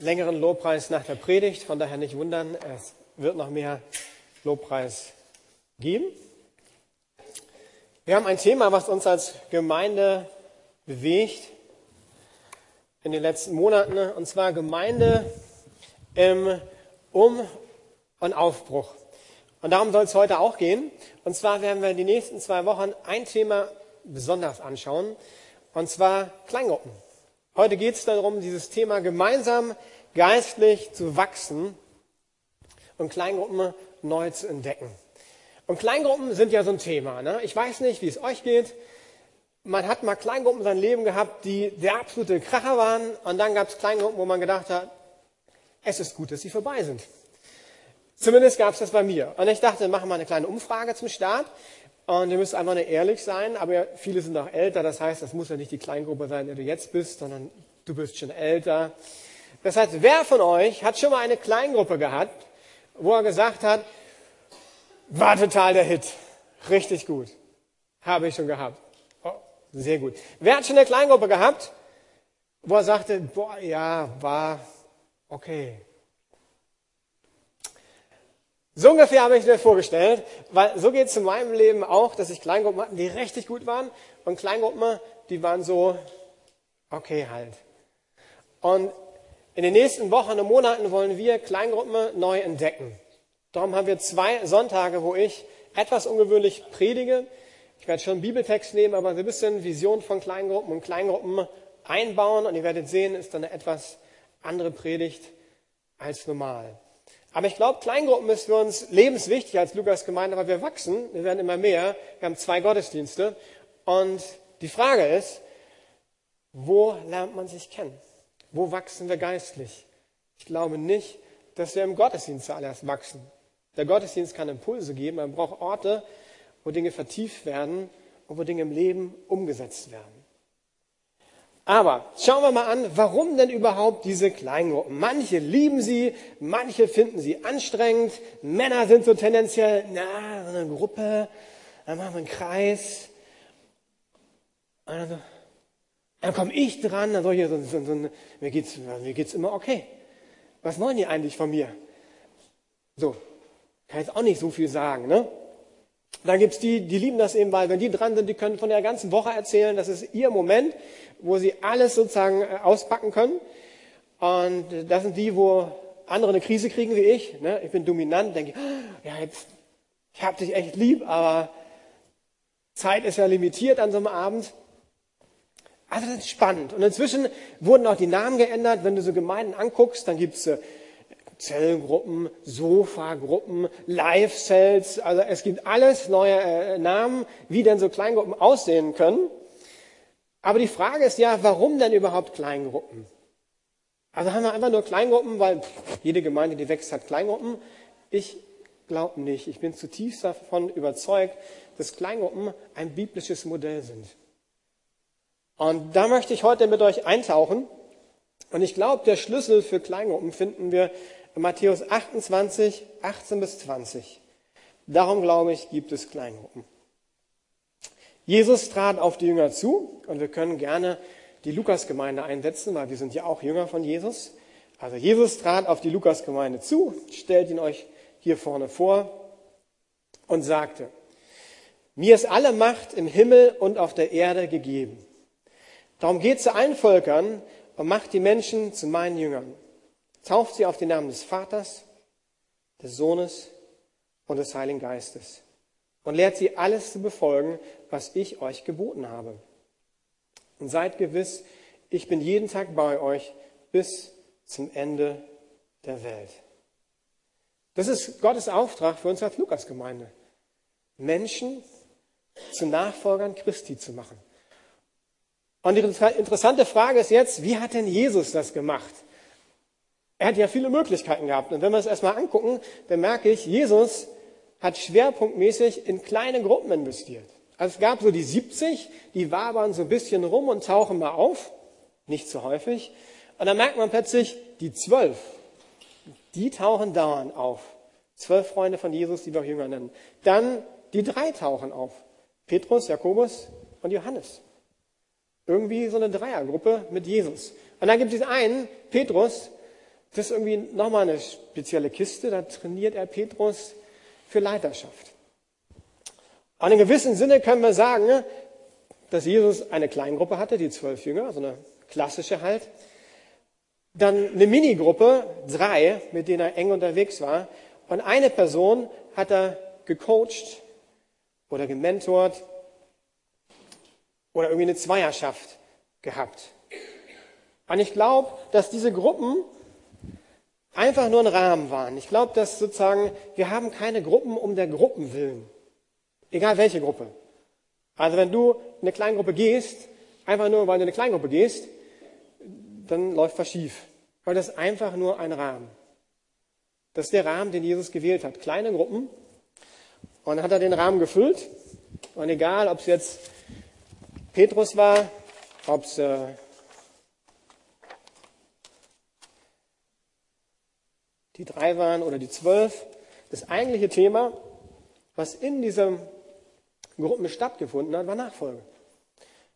längeren Lobpreis nach der Predigt, von daher nicht wundern, es wird noch mehr Lobpreis geben. Wir haben ein Thema, was uns als Gemeinde bewegt in den letzten Monaten, und zwar Gemeinde im Um- und Aufbruch. Und darum soll es heute auch gehen. Und zwar werden wir die nächsten zwei Wochen ein Thema besonders anschauen, und zwar Kleingruppen. Heute geht es darum, dieses Thema gemeinsam geistlich zu wachsen und Kleingruppen neu zu entdecken. Und Kleingruppen sind ja so ein Thema. Ne? Ich weiß nicht, wie es euch geht. Man hat mal Kleingruppen in seinem Leben gehabt, die der absolute Kracher waren. Und dann gab es Kleingruppen, wo man gedacht hat, es ist gut, dass sie vorbei sind. Zumindest gab es das bei mir. Und ich dachte, machen wir eine kleine Umfrage zum Start. Und ihr müsst einfach nur ehrlich sein, aber viele sind auch älter, das heißt, das muss ja nicht die Kleingruppe sein, in der du jetzt bist, sondern du bist schon älter. Das heißt, wer von euch hat schon mal eine Kleingruppe gehabt, wo er gesagt hat, war total der Hit. Richtig gut. Habe ich schon gehabt. Oh, sehr gut. Wer hat schon eine Kleingruppe gehabt, wo er sagte, boah, ja, war okay. So ungefähr habe ich mir vorgestellt, weil so geht es in meinem Leben auch, dass ich Kleingruppen hatte, die richtig gut waren und Kleingruppen, die waren so okay halt. Und in den nächsten Wochen und Monaten wollen wir Kleingruppen neu entdecken. Darum haben wir zwei Sonntage, wo ich etwas ungewöhnlich predige. Ich werde schon Bibeltext nehmen, aber ein bisschen Vision von Kleingruppen und Kleingruppen einbauen und ihr werdet sehen, ist dann eine etwas andere Predigt als normal. Aber ich glaube, Kleingruppen ist für uns lebenswichtig als Lukas Gemeinde, weil wir wachsen, wir werden immer mehr. Wir haben zwei Gottesdienste. Und die Frage ist, wo lernt man sich kennen? Wo wachsen wir geistlich? Ich glaube nicht, dass wir im Gottesdienst zuallererst wachsen. Der Gottesdienst kann Impulse geben, man braucht Orte, wo Dinge vertieft werden und wo Dinge im Leben umgesetzt werden. Aber schauen wir mal an, warum denn überhaupt diese Kleingruppen? Manche lieben sie, manche finden sie anstrengend. Männer sind so tendenziell, na, so eine Gruppe, dann machen wir einen Kreis. Also, dann komme ich dran, dann soll ich so, so, so, mir geht's, mir geht's immer okay. Was wollen die eigentlich von mir? So, kann jetzt auch nicht so viel sagen, ne? Dann gibt's die, die lieben das eben, weil wenn die dran sind, die können von der ganzen Woche erzählen, das ist ihr Moment, wo sie alles sozusagen äh, auspacken können. Und das sind die, wo andere eine Krise kriegen wie ich. Ne? Ich bin dominant, denke, ah, ja, jetzt, ich habe dich echt lieb, aber Zeit ist ja limitiert an so einem Abend. Also das ist spannend. Und inzwischen wurden auch die Namen geändert. Wenn du so Gemeinden anguckst, dann gibt's äh, Zellgruppen, Sofagruppen, Live-Cells. Also es gibt alles neue äh, Namen, wie denn so Kleingruppen aussehen können. Aber die Frage ist ja, warum denn überhaupt Kleingruppen? Also haben wir einfach nur Kleingruppen, weil jede Gemeinde, die wächst, hat Kleingruppen. Ich glaube nicht. Ich bin zutiefst davon überzeugt, dass Kleingruppen ein biblisches Modell sind. Und da möchte ich heute mit euch eintauchen. Und ich glaube, der Schlüssel für Kleingruppen finden wir in Matthäus 28, 18 bis 20. Darum glaube ich, gibt es Kleingruppen. Jesus trat auf die Jünger zu und wir können gerne die Lukasgemeinde einsetzen, weil wir sind ja auch Jünger von Jesus. Also Jesus trat auf die Lukasgemeinde zu, stellt ihn euch hier vorne vor und sagte, mir ist alle Macht im Himmel und auf der Erde gegeben. Darum geht zu allen Völkern und macht die Menschen zu meinen Jüngern. Tauft sie auf den Namen des Vaters, des Sohnes und des Heiligen Geistes und lehrt sie alles zu befolgen, was ich euch geboten habe. Und seid gewiss, ich bin jeden Tag bei euch bis zum Ende der Welt. Das ist Gottes Auftrag für uns als Lukasgemeinde. Menschen zu Nachfolgern Christi zu machen. Und die interessante Frage ist jetzt, wie hat denn Jesus das gemacht? Er hat ja viele Möglichkeiten gehabt. Und wenn wir es erstmal angucken, dann merke ich, Jesus hat schwerpunktmäßig in kleine Gruppen investiert. Also es gab so die 70, die wabern so ein bisschen rum und tauchen mal auf. Nicht so häufig. Und dann merkt man plötzlich, die zwölf, die tauchen dauernd auf. Zwölf Freunde von Jesus, die wir auch Jünger nennen. Dann die drei tauchen auf. Petrus, Jakobus und Johannes. Irgendwie so eine Dreiergruppe mit Jesus. Und dann gibt es einen, Petrus, Das ist irgendwie nochmal eine spezielle Kiste. Da trainiert er Petrus für Leiterschaft. Und in gewissem Sinne können wir sagen, dass Jesus eine Kleingruppe hatte, die zwölf Jünger, so eine klassische halt. Dann eine Minigruppe, drei, mit denen er eng unterwegs war. Und eine Person hat er gecoacht oder gementort oder irgendwie eine Zweierschaft gehabt. Und ich glaube, dass diese Gruppen einfach nur ein Rahmen waren. Ich glaube, dass sozusagen, wir haben keine Gruppen um der Gruppen willen. Egal welche Gruppe. Also wenn du in eine Kleingruppe gehst, einfach nur weil du in eine Kleingruppe gehst, dann läuft was schief. Weil das ist einfach nur ein Rahmen. Das ist der Rahmen, den Jesus gewählt hat. Kleine Gruppen. Und dann hat er den Rahmen gefüllt. Und egal, ob es jetzt Petrus war, ob es äh, die drei waren oder die zwölf, das eigentliche Thema, was in diesen Gruppen stattgefunden hat, war Nachfolge.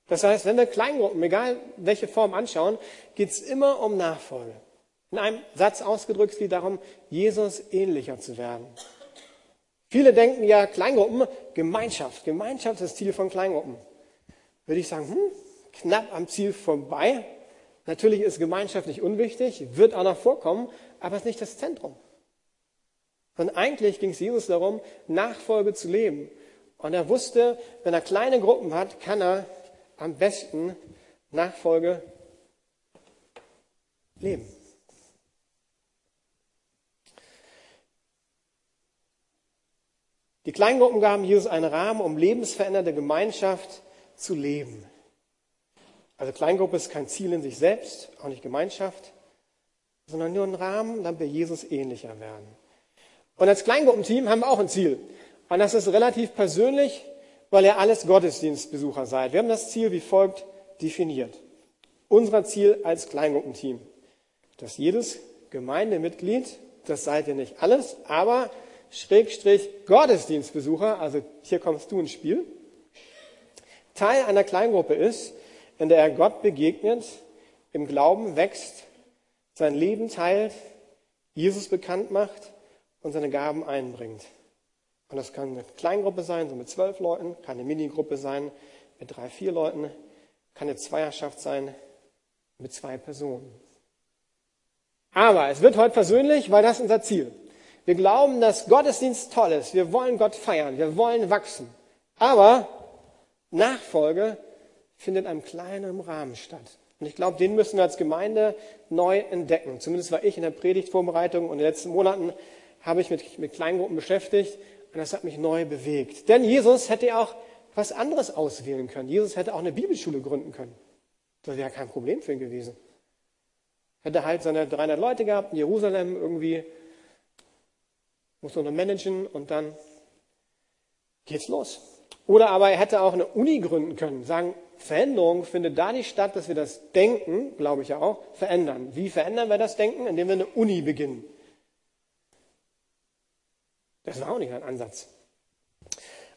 Das heißt, wenn wir Kleingruppen, egal welche Form anschauen, geht es immer um Nachfolge. In einem Satz ausgedrückt geht darum, Jesus ähnlicher zu werden. Viele denken ja, Kleingruppen, Gemeinschaft. Gemeinschaft ist das Ziel von Kleingruppen. Würde ich sagen, hm, knapp am Ziel vorbei. Natürlich ist Gemeinschaft nicht unwichtig, wird auch noch vorkommen, aber es ist nicht das Zentrum. Und eigentlich ging es Jesus darum, Nachfolge zu leben. Und er wusste, wenn er kleine Gruppen hat, kann er am besten Nachfolge leben. Die Kleingruppen gaben Jesus einen Rahmen, um lebensverändernde Gemeinschaft zu leben. Also Kleingruppe ist kein Ziel in sich selbst, auch nicht Gemeinschaft, sondern nur ein Rahmen, damit wir Jesus ähnlicher werden. Und als Kleingruppenteam haben wir auch ein Ziel. Und das ist relativ persönlich, weil ihr alles Gottesdienstbesucher seid. Wir haben das Ziel wie folgt definiert. Unser Ziel als Kleingruppenteam, dass jedes Gemeindemitglied, das seid ihr nicht alles, aber Schrägstrich Gottesdienstbesucher, also hier kommst du ins Spiel, Teil einer Kleingruppe ist, in der er Gott begegnet, im Glauben wächst, sein Leben teilt, Jesus bekannt macht und seine Gaben einbringt. Und das kann eine Kleingruppe sein, so mit zwölf Leuten, kann eine Minigruppe sein mit drei, vier Leuten, kann eine Zweierschaft sein mit zwei Personen. Aber es wird heute persönlich, weil das unser Ziel. Wir glauben, dass Gottesdienst toll ist. Wir wollen Gott feiern. Wir wollen wachsen. Aber Nachfolge findet in einem kleinen Rahmen statt. Und ich glaube, den müssen wir als Gemeinde neu entdecken. Zumindest war ich in der Predigtvorbereitung und in den letzten Monaten habe ich mich mit Kleingruppen beschäftigt und das hat mich neu bewegt. Denn Jesus hätte auch was anderes auswählen können. Jesus hätte auch eine Bibelschule gründen können. Das wäre kein Problem für ihn gewesen. Hätte halt seine 300 Leute gehabt in Jerusalem irgendwie, muss nur noch managen und dann geht's los. Oder aber er hätte auch eine Uni gründen können, sagen, Veränderung findet da nicht statt, dass wir das Denken, glaube ich ja auch, verändern. Wie verändern wir das Denken? Indem wir eine Uni beginnen. Das war auch nicht ein Ansatz.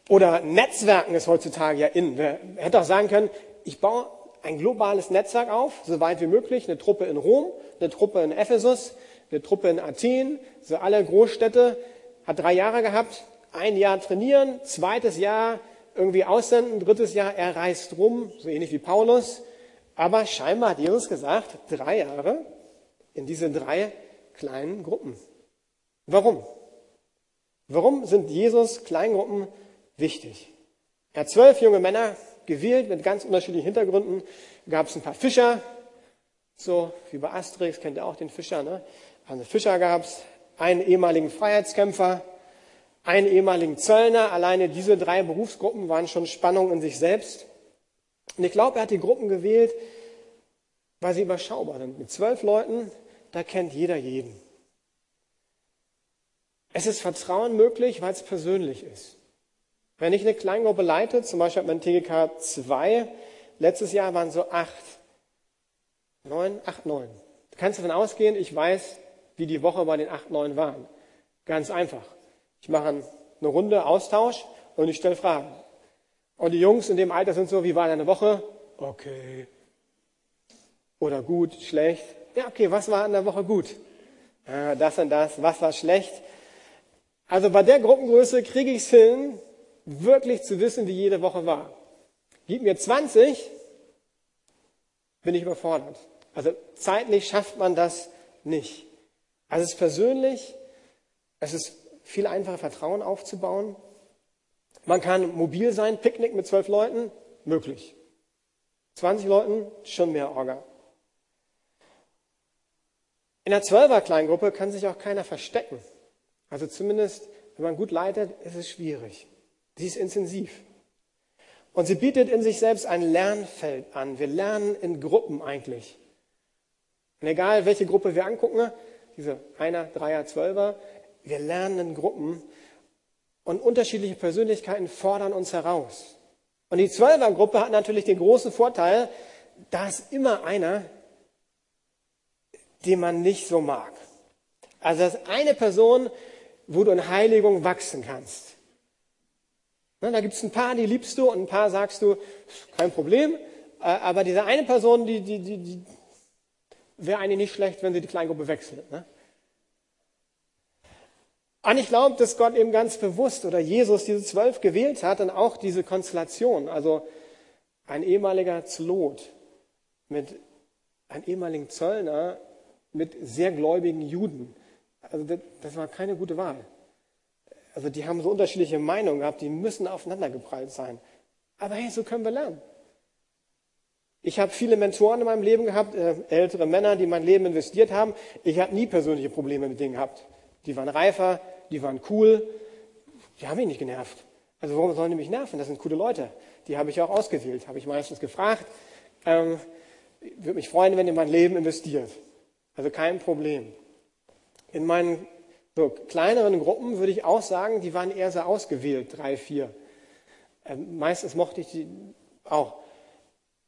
Oder Netzwerken ist heutzutage ja in. Wer hätte auch sagen können, ich baue ein globales Netzwerk auf, so weit wie möglich, eine Truppe in Rom, eine Truppe in Ephesus, eine Truppe in Athen, so alle Großstädte, hat drei Jahre gehabt, ein Jahr trainieren, zweites Jahr irgendwie aussenden, drittes Jahr er reist rum, so ähnlich wie Paulus. Aber scheinbar hat Jesus gesagt, drei Jahre in diese drei kleinen Gruppen. Warum? Warum sind Jesus Kleingruppen wichtig? Er hat zwölf junge Männer gewählt mit ganz unterschiedlichen Hintergründen. Gab es ein paar Fischer, so wie bei Asterix, kennt ihr auch den Fischer, ne? Also Fischer gab es, einen ehemaligen Freiheitskämpfer, einen ehemaligen Zöllner. Alleine diese drei Berufsgruppen waren schon Spannung in sich selbst. Und ich glaube, er hat die Gruppen gewählt, weil sie überschaubar sind. Mit zwölf Leuten, da kennt jeder jeden. Es ist Vertrauen möglich, weil es persönlich ist. Wenn ich eine Kleingruppe leite, zum Beispiel hat man TGK 2, letztes Jahr waren so acht, neun, acht, neun. Du kannst davon ausgehen, ich weiß, wie die Woche bei den acht, neun waren. Ganz einfach. Ich mache eine Runde Austausch und ich stelle Fragen. Und die Jungs in dem Alter sind so, wie war deine Woche? Okay. Oder gut, schlecht. Ja, okay, was war in der Woche gut? das und das, was war schlecht. Also bei der Gruppengröße kriege ich es hin, wirklich zu wissen, wie jede Woche war. Gib mir 20, bin ich überfordert. Also zeitlich schafft man das nicht. Also es ist persönlich, es ist viel einfacher, Vertrauen aufzubauen. Man kann mobil sein, Picknick mit zwölf Leuten, möglich. 20 Leuten, schon mehr Orga. In der Zwölfer-Kleingruppe kann sich auch keiner verstecken. Also zumindest, wenn man gut leitet, ist es schwierig. Sie ist intensiv. Und sie bietet in sich selbst ein Lernfeld an. Wir lernen in Gruppen eigentlich. Und egal, welche Gruppe wir angucken, diese Einer, Dreier, Zwölfer, wir lernen in Gruppen und unterschiedliche Persönlichkeiten fordern uns heraus. Und die Zwölfergruppe hat natürlich den großen Vorteil, da ist immer einer, den man nicht so mag. Also das ist eine Person, wo du in Heiligung wachsen kannst. Na, da gibt es ein paar, die liebst du und ein paar sagst du, kein Problem. Aber diese eine Person, die, die, die, die wäre eigentlich nicht schlecht, wenn sie die Kleingruppe wechselt. Ne? Und ich glaube, dass Gott eben ganz bewusst oder Jesus diese zwölf gewählt hat und auch diese Konstellation. Also ein ehemaliger Zlot mit einem ehemaligen Zöllner mit sehr gläubigen Juden. Also das, das war keine gute Wahl. Also die haben so unterschiedliche Meinungen gehabt, die müssen aufeinandergeprallt sein. Aber hey, so können wir lernen. Ich habe viele Mentoren in meinem Leben gehabt, äh, ältere Männer, die mein Leben investiert haben. Ich habe nie persönliche Probleme mit denen gehabt. Die waren reifer, die waren cool, die haben mich nicht genervt. Also warum sollen die mich nerven? Das sind coole Leute. Die habe ich auch ausgewählt, habe ich meistens gefragt. Ähm, würde mich freuen, wenn ihr mein Leben investiert. Also kein Problem. In meinen so, kleineren Gruppen würde ich auch sagen, die waren eher so ausgewählt, drei, vier. Ähm, meistens mochte ich die auch.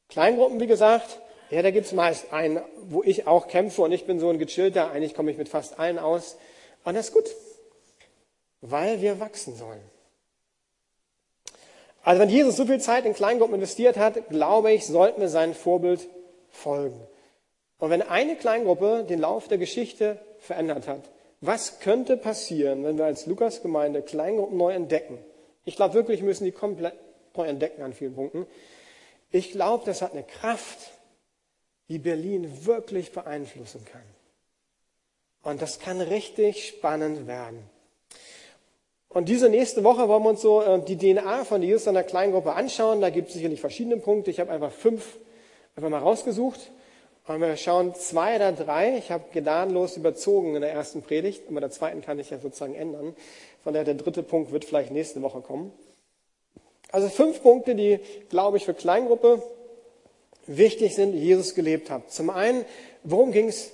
Kleingruppen, wie gesagt, ja, da gibt es meist einen, wo ich auch kämpfe und ich bin so ein gechillter, eigentlich komme ich mit fast allen aus. Und das ist gut weil wir wachsen sollen. Also wenn Jesus so viel Zeit in Kleingruppen investiert hat, glaube ich, sollten wir sein Vorbild folgen. Und wenn eine Kleingruppe den Lauf der Geschichte verändert hat, was könnte passieren, wenn wir als Lukas-Gemeinde Kleingruppen neu entdecken? Ich glaube wirklich, wir müssen die komplett neu entdecken an vielen Punkten. Ich glaube, das hat eine Kraft, die Berlin wirklich beeinflussen kann. Und das kann richtig spannend werden. Und diese nächste Woche wollen wir uns so äh, die DNA von Jesus in einer kleinen Gruppe anschauen. Da gibt es sicherlich verschiedene Punkte. Ich habe einfach fünf einfach mal rausgesucht. Und wir schauen zwei oder drei. Ich habe gnadenlos überzogen in der ersten Predigt. Aber der zweiten kann ich ja sozusagen ändern. Von daher der dritte Punkt wird vielleicht nächste Woche kommen. Also fünf Punkte, die, glaube ich, für Kleingruppe wichtig sind, die Jesus gelebt hat. Zum einen, worum ging es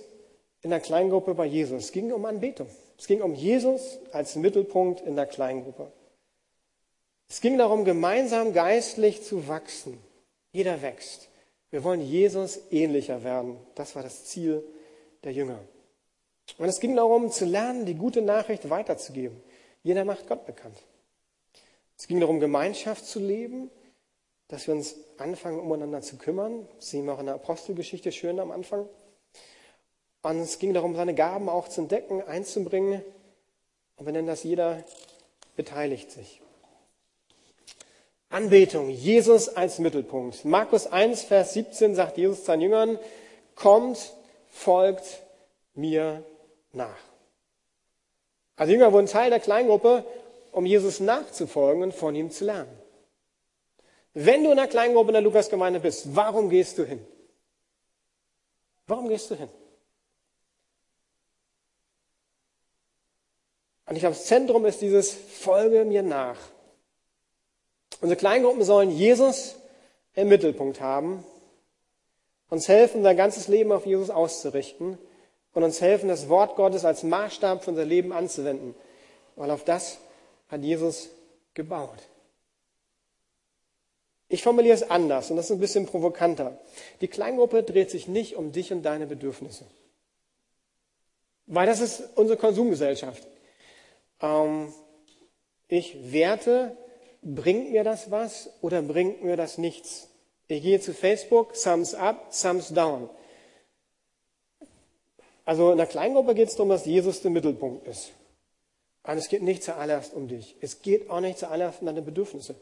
in der Kleingruppe bei Jesus? Es ging um Anbetung. Es ging um Jesus als Mittelpunkt in der Kleingruppe. Es ging darum, gemeinsam geistlich zu wachsen. Jeder wächst. Wir wollen Jesus ähnlicher werden. Das war das Ziel der Jünger. Und es ging darum, zu lernen, die gute Nachricht weiterzugeben. Jeder macht Gott bekannt. Es ging darum, Gemeinschaft zu leben, dass wir uns anfangen, umeinander zu kümmern. Das sehen wir auch in der Apostelgeschichte schön am Anfang. Und es ging darum, seine Gaben auch zu entdecken, einzubringen. Und wir nennen das jeder beteiligt sich. Anbetung, Jesus als Mittelpunkt. Markus 1, Vers 17 sagt Jesus seinen Jüngern, kommt, folgt mir nach. Also Jünger wurden Teil der Kleingruppe, um Jesus nachzufolgen und von ihm zu lernen. Wenn du in der Kleingruppe in der Lukasgemeinde bist, warum gehst du hin? Warum gehst du hin? Und ich glaube, das Zentrum ist dieses Folge mir nach. Unsere Kleingruppen sollen Jesus im Mittelpunkt haben, uns helfen, unser ganzes Leben auf Jesus auszurichten und uns helfen, das Wort Gottes als Maßstab für unser Leben anzuwenden, weil auf das hat Jesus gebaut. Ich formuliere es anders und das ist ein bisschen provokanter. Die Kleingruppe dreht sich nicht um dich und deine Bedürfnisse. Weil das ist unsere Konsumgesellschaft. Ähm, ich werte, bringt mir das was oder bringt mir das nichts? Ich gehe zu Facebook, Thumbs up, Thumbs down. Also in der Kleingruppe geht es darum, dass Jesus der Mittelpunkt ist. Und es geht nicht zuallererst um dich. Es geht auch nicht zuallererst um deine Bedürfnisse.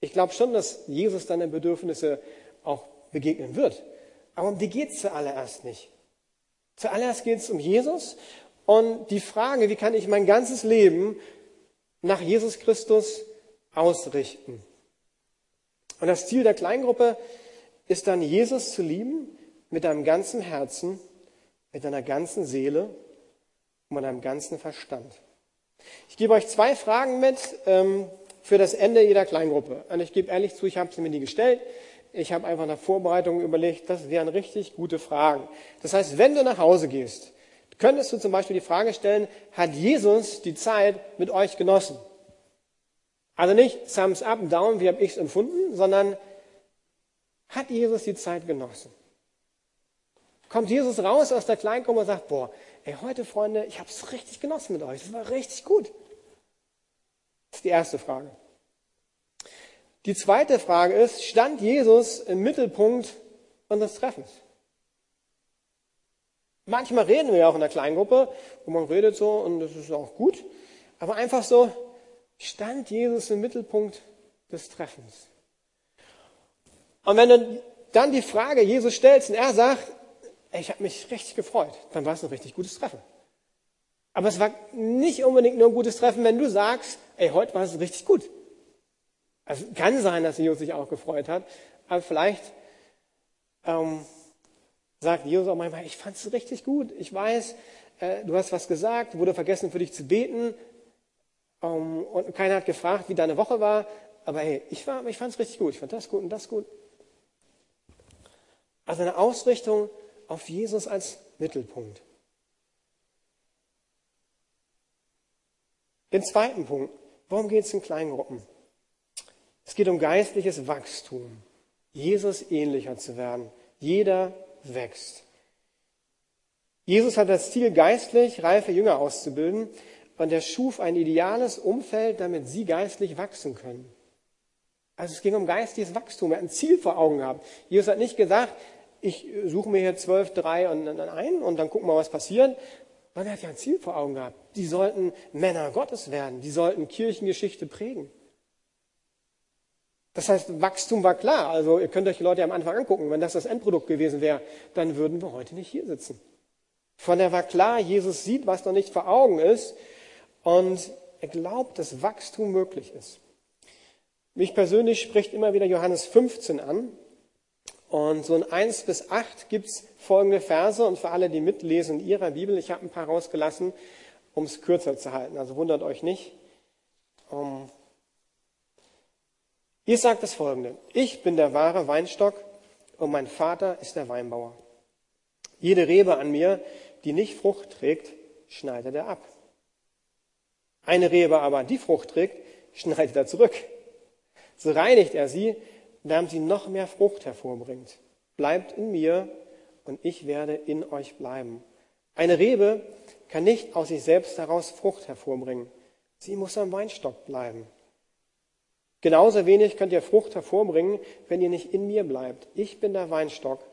Ich glaube schon, dass Jesus deine Bedürfnisse auch begegnen wird. Aber um die geht es zuallererst nicht. Zuallererst geht es um Jesus und die Frage, wie kann ich mein ganzes Leben nach Jesus Christus ausrichten. Und das Ziel der Kleingruppe ist dann, Jesus zu lieben mit deinem ganzen Herzen, mit deiner ganzen Seele und mit deinem ganzen Verstand. Ich gebe euch zwei Fragen mit ähm, für das Ende jeder Kleingruppe. Und ich gebe ehrlich zu, ich habe sie mir nie gestellt. Ich habe einfach nach Vorbereitung überlegt, das wären richtig gute Fragen. Das heißt, wenn du nach Hause gehst, könntest du zum Beispiel die Frage stellen, hat Jesus die Zeit mit euch genossen? Also nicht Thumbs up, down, wie habe ich es empfunden, sondern hat Jesus die Zeit genossen? Kommt Jesus raus aus der Kleingruppe und sagt, boah, ey, heute Freunde, ich habe es richtig genossen mit euch, es war richtig gut. Das ist die erste Frage. Die zweite Frage ist, stand Jesus im Mittelpunkt unseres Treffens? Manchmal reden wir ja auch in der Kleingruppe, wo man redet so und das ist auch gut. Aber einfach so, stand Jesus im Mittelpunkt des Treffens. Und wenn du dann die Frage Jesus stellst und er sagt, ich habe mich richtig gefreut, dann war es ein richtig gutes Treffen. Aber es war nicht unbedingt nur ein gutes Treffen, wenn du sagst, ey, heute war es richtig gut. Also kann sein, dass Jesus sich auch gefreut hat, aber vielleicht ähm, sagt Jesus auch manchmal, ich fand es richtig gut. Ich weiß, äh, du hast was gesagt, wurde vergessen für dich zu beten ähm, und keiner hat gefragt, wie deine Woche war. Aber hey, ich, ich fand es richtig gut. Ich fand das gut und das gut. Also eine Ausrichtung auf Jesus als Mittelpunkt. Den zweiten Punkt. Warum geht es in Kleingruppen? Es geht um geistliches Wachstum. Jesus ähnlicher zu werden. Jeder wächst. Jesus hat das Ziel, geistlich reife Jünger auszubilden und er schuf ein ideales Umfeld, damit sie geistlich wachsen können. Also es ging um geistiges Wachstum. Er hat ein Ziel vor Augen gehabt. Jesus hat nicht gesagt, ich suche mir hier zwölf, drei und dann ein und dann gucken wir, was passiert. Sondern er hat ja ein Ziel vor Augen gehabt. Die sollten Männer Gottes werden. Die sollten Kirchengeschichte prägen. Das heißt, Wachstum war klar. Also ihr könnt euch die Leute am Anfang angucken. Wenn das das Endprodukt gewesen wäre, dann würden wir heute nicht hier sitzen. Von der war klar, Jesus sieht, was noch nicht vor Augen ist und er glaubt, dass Wachstum möglich ist. Mich persönlich spricht immer wieder Johannes 15 an. Und so in 1 bis 8 gibt's folgende Verse und für alle, die mitlesen in ihrer Bibel, ich habe ein paar rausgelassen, um es kürzer zu halten. Also wundert euch nicht. Um, ihr sagt das folgende. Ich bin der wahre Weinstock und mein Vater ist der Weinbauer. Jede Rebe an mir, die nicht Frucht trägt, schneidet er ab. Eine Rebe aber, die Frucht trägt, schneidet er zurück. So reinigt er sie, damit sie noch mehr Frucht hervorbringt. Bleibt in mir und ich werde in euch bleiben. Eine Rebe kann nicht aus sich selbst heraus Frucht hervorbringen. Sie muss am Weinstock bleiben. Genauso wenig könnt ihr Frucht hervorbringen, wenn ihr nicht in mir bleibt. Ich bin der Weinstock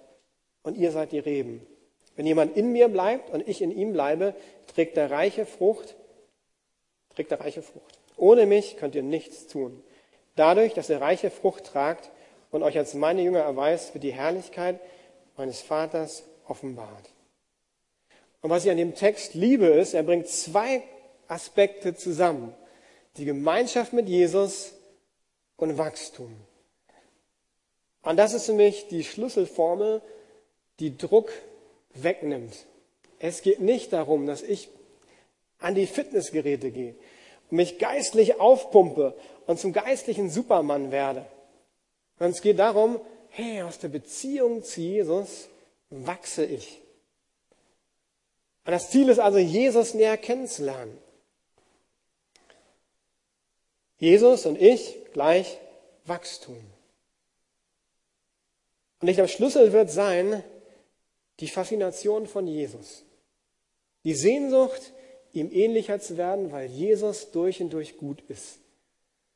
und ihr seid die Reben. Wenn jemand in mir bleibt und ich in ihm bleibe, trägt er reiche Frucht, trägt er reiche Frucht. Ohne mich könnt ihr nichts tun. Dadurch, dass ihr reiche Frucht tragt und euch als meine Jünger erweist, wird die Herrlichkeit meines Vaters offenbart. Und was ich an dem Text liebe, ist, er bringt zwei Aspekte zusammen. Die Gemeinschaft mit Jesus und Wachstum. Und das ist für mich die Schlüsselformel, die Druck wegnimmt. Es geht nicht darum, dass ich an die Fitnessgeräte gehe und mich geistlich aufpumpe und zum geistlichen Supermann werde. Sondern es geht darum, hey, aus der Beziehung zu Jesus wachse ich. Und das Ziel ist also, Jesus näher kennenzulernen. Jesus und ich gleich Wachstum. Und ich glaube, Schlüssel wird sein, die Faszination von Jesus. Die Sehnsucht, ihm ähnlicher zu werden, weil Jesus durch und durch gut ist.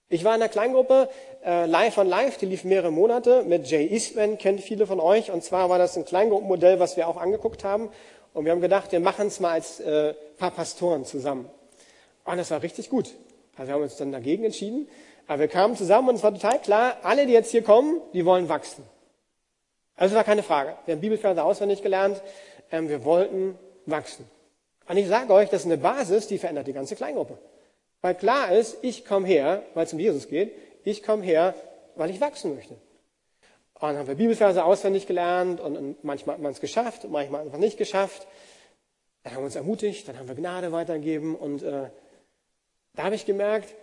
Ich war in einer Kleingruppe, äh, Live on Live, die lief mehrere Monate mit Jay Eastman, kennt viele von euch. Und zwar war das ein Kleingruppenmodell, was wir auch angeguckt haben. Und wir haben gedacht, wir machen es mal als äh, paar Pastoren zusammen. Und das war richtig gut. Also wir haben uns dann dagegen entschieden. Aber wir kamen zusammen und es war total klar, alle, die jetzt hier kommen, die wollen wachsen. Also es war keine Frage. Wir haben Bibelverse auswendig gelernt. Ähm, wir wollten wachsen. Und ich sage euch, das ist eine Basis, die verändert die ganze Kleingruppe. Weil klar ist, ich komme her, weil es um Jesus geht. Ich komme her, weil ich wachsen möchte. Und dann haben wir Bibelverse auswendig gelernt und, und manchmal hat man es geschafft und manchmal einfach nicht geschafft. Dann haben wir uns ermutigt, dann haben wir Gnade weitergegeben und äh, da habe ich gemerkt,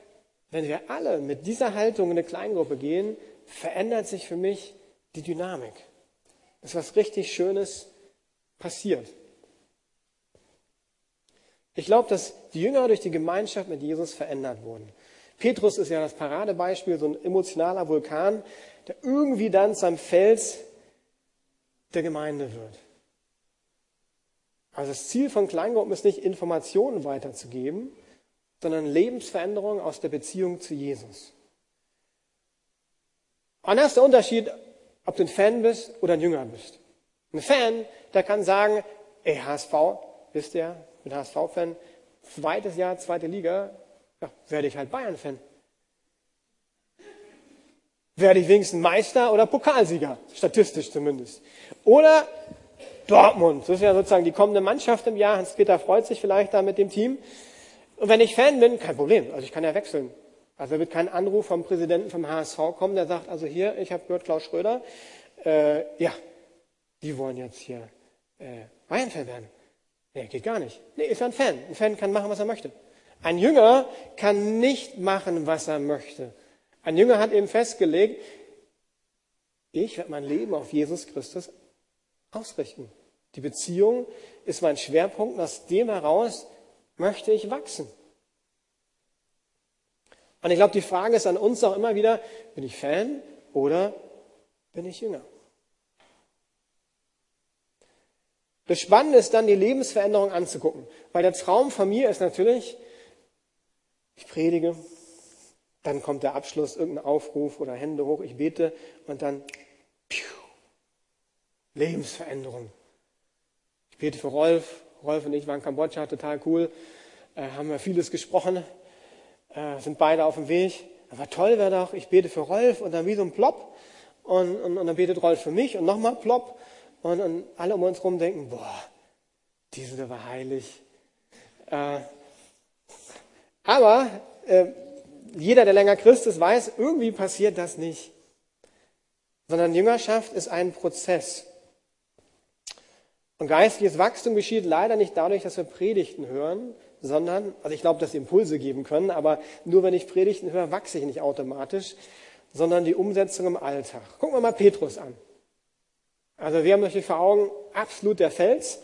wenn wir alle mit dieser Haltung in eine Kleingruppe gehen, verändert sich für mich die Dynamik. Es ist was richtig Schönes passiert. Ich glaube, dass die Jünger durch die Gemeinschaft mit Jesus verändert wurden. Petrus ist ja das Paradebeispiel, so ein emotionaler Vulkan, der irgendwie dann zum Fels der Gemeinde wird. Also das Ziel von Kleingruppen ist nicht, Informationen weiterzugeben, sondern Lebensveränderung aus der Beziehung zu Jesus. Und das ist der Unterschied, ob du ein Fan bist oder ein Jünger bist. Ein Fan, der kann sagen, ey, HSV, wisst ihr, bin HSV-Fan, zweites Jahr, zweite Liga, ja, werde ich halt Bayern-Fan. Werde ich wenigstens Meister oder Pokalsieger, statistisch zumindest. Oder Dortmund, das ist ja sozusagen die kommende Mannschaft im Jahr. Hans-Peter freut sich vielleicht da mit dem Team. Und wenn ich Fan bin, kein Problem, also ich kann ja wechseln. Also wird kein Anruf vom Präsidenten vom HSV kommen, der sagt, also hier, ich habe gehört, Klaus Schröder, äh, ja, die wollen jetzt hier äh, Bayern-Fan werden. Nee, geht gar nicht. Nee, ist ein Fan. Ein Fan kann machen, was er möchte. Ein Jünger kann nicht machen, was er möchte. Ein Jünger hat eben festgelegt, ich werde mein Leben auf Jesus Christus ausrichten. Die Beziehung ist mein Schwerpunkt aus dem heraus möchte ich wachsen. Und ich glaube, die Frage ist an uns auch immer wieder, bin ich Fan oder bin ich Jünger? Das Spannende ist dann, die Lebensveränderung anzugucken. Weil der Traum von mir ist natürlich, ich predige, dann kommt der Abschluss, irgendein Aufruf oder Hände hoch, ich bete und dann piu, Lebensveränderung. Ich bete für Rolf. Rolf und ich waren in Kambodscha, total cool. Äh, haben wir vieles gesprochen, äh, sind beide auf dem Weg. Aber toll wäre doch, ich bete für Rolf und dann wie so ein Plopp. Und, und, und dann betet Rolf für mich und nochmal Plopp. Und, und alle um uns herum denken, boah, diese war heilig. Äh, aber äh, jeder, der länger Christ ist, weiß, irgendwie passiert das nicht. Sondern Jüngerschaft ist ein Prozess. Und geistliches Wachstum geschieht leider nicht dadurch, dass wir Predigten hören, sondern, also ich glaube, dass sie Impulse geben können, aber nur wenn ich Predigten höre, wachse ich nicht automatisch, sondern die Umsetzung im Alltag. Gucken wir mal Petrus an. Also wir haben natürlich vor Augen absolut der Fels.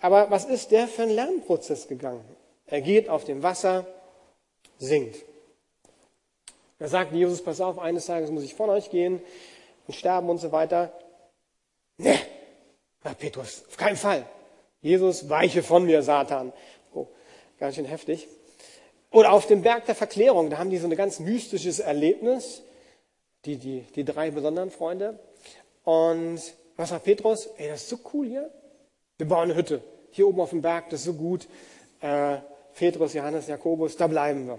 Aber was ist der für ein Lernprozess gegangen? Er geht auf dem Wasser, singt. Er sagt Jesus, pass auf, eines Tages muss ich von euch gehen und sterben und so weiter. Ne, sagt Petrus, auf keinen Fall. Jesus, weiche von mir, Satan. Oh, ganz schön heftig. Oder auf dem Berg der Verklärung, da haben die so ein ganz mystisches Erlebnis, die, die, die drei besonderen Freunde. Und was sagt Petrus? Ey, das ist so cool hier. Wir bauen eine Hütte. Hier oben auf dem Berg, das ist so gut. Äh, Petrus, Johannes, Jakobus, da bleiben wir.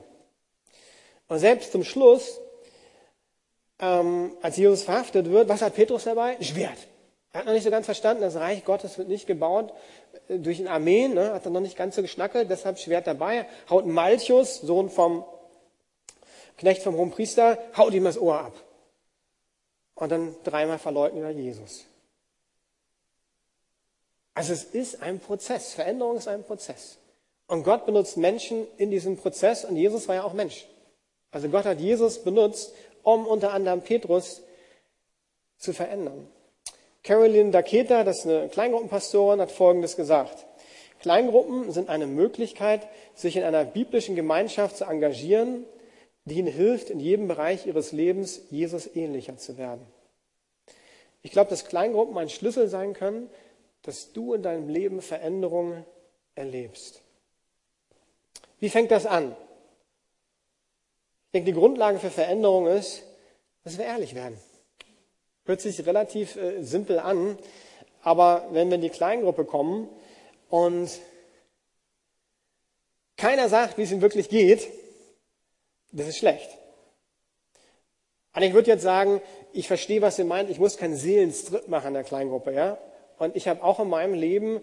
Und selbst zum Schluss, ähm, als Jesus verhaftet wird, was hat Petrus dabei? Ein Schwert. Er hat noch nicht so ganz verstanden, das Reich Gottes wird nicht gebaut äh, durch ein Armeen, ne? hat er noch nicht ganz so geschnackelt, deshalb Schwert dabei, haut Malchus, Sohn vom Knecht vom Hohenpriester, haut ihm das Ohr ab. Und dann dreimal verleugnet er Jesus. Also es ist ein Prozess. Veränderung ist ein Prozess. Und Gott benutzt Menschen in diesem Prozess und Jesus war ja auch Mensch. Also Gott hat Jesus benutzt, um unter anderem Petrus zu verändern. Caroline Daketa, das ist eine Kleingruppenpastorin, hat Folgendes gesagt. Kleingruppen sind eine Möglichkeit, sich in einer biblischen Gemeinschaft zu engagieren, die ihnen hilft, in jedem Bereich ihres Lebens Jesus ähnlicher zu werden. Ich glaube, dass Kleingruppen ein Schlüssel sein können, dass du in deinem Leben Veränderungen erlebst. Wie fängt das an? Ich denke, die Grundlage für Veränderung ist, dass wir ehrlich werden. Hört sich relativ äh, simpel an, aber wenn wir in die Kleingruppe kommen und keiner sagt, wie es ihm wirklich geht, das ist schlecht. Und ich würde jetzt sagen, ich verstehe, was ihr meint, ich muss keinen Seelenstrip machen in der Kleingruppe, ja. Und ich habe auch in meinem Leben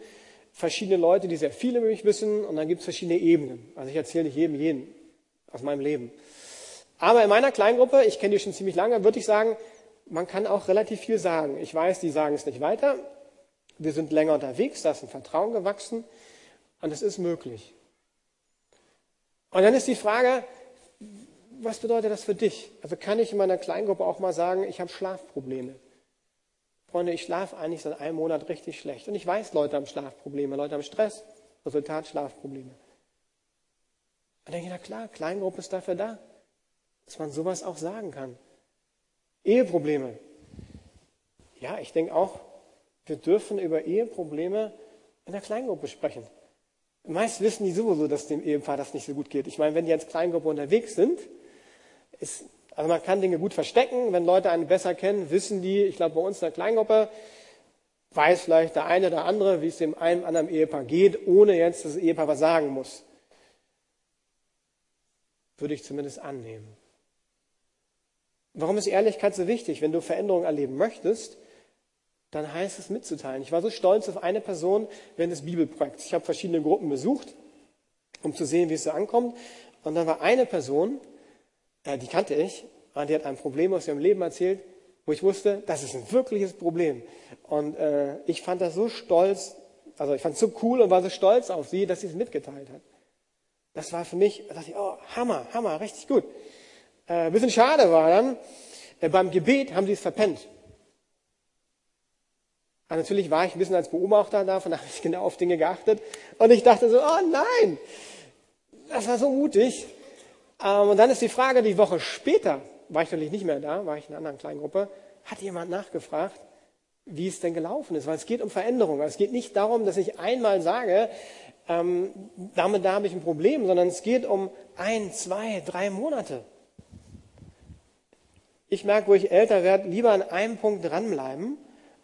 verschiedene Leute, die sehr viel über mich wissen, und dann gibt es verschiedene Ebenen. Also ich erzähle nicht jedem jeden aus meinem Leben. Aber in meiner Kleingruppe, ich kenne die schon ziemlich lange, würde ich sagen, man kann auch relativ viel sagen. Ich weiß, die sagen es nicht weiter. Wir sind länger unterwegs, da ist ein Vertrauen gewachsen und es ist möglich. Und dann ist die Frage, was bedeutet das für dich? Also kann ich in meiner Kleingruppe auch mal sagen, ich habe Schlafprobleme. Freunde, ich schlafe eigentlich seit einem Monat richtig schlecht. Und ich weiß, Leute haben Schlafprobleme, Leute haben Stress, Resultat Schlafprobleme. Und denke ich, na klar, Kleingruppe ist dafür da, dass man sowas auch sagen kann. Eheprobleme. Ja, ich denke auch, wir dürfen über Eheprobleme in der Kleingruppe sprechen. Meist wissen die sowieso, dass dem Ehepaar das nicht so gut geht. Ich meine, wenn die als Kleingruppe unterwegs sind, ist, also man kann Dinge gut verstecken. Wenn Leute einen besser kennen, wissen die, ich glaube, bei uns in der Kleingruppe weiß vielleicht der eine oder andere, wie es dem einen anderen Ehepaar geht, ohne jetzt, dass das Ehepaar was sagen muss. Würde ich zumindest annehmen. Warum ist Ehrlichkeit so wichtig? Wenn du Veränderungen erleben möchtest, dann heißt es mitzuteilen. Ich war so stolz auf eine Person während des Bibelprojekts. Ich habe verschiedene Gruppen besucht, um zu sehen, wie es so ankommt. Und dann war eine Person, äh, die kannte ich, die hat ein Problem aus ihrem Leben erzählt, wo ich wusste, das ist ein wirkliches Problem. Und äh, ich fand das so stolz, also ich fand es so cool und war so stolz auf sie, dass sie es mitgeteilt hat. Das war für mich, da dachte ich, oh, Hammer, Hammer, richtig gut. Äh, ein bisschen schade war dann, äh, beim Gebet haben sie es verpennt. Aber natürlich war ich ein bisschen als Beobachter da, von daher habe ich genau auf Dinge geachtet. Und ich dachte so, oh nein, das war so mutig. Ähm, und dann ist die Frage, die Woche später, war ich natürlich nicht mehr da, war ich in einer anderen kleinen Gruppe, hat jemand nachgefragt, wie es denn gelaufen ist. Weil es geht um Veränderung. Es geht nicht darum, dass ich einmal sage, ähm, damit da habe ich ein Problem, sondern es geht um ein, zwei, drei Monate. Ich merke, wo ich älter werde, lieber an einem Punkt dranbleiben,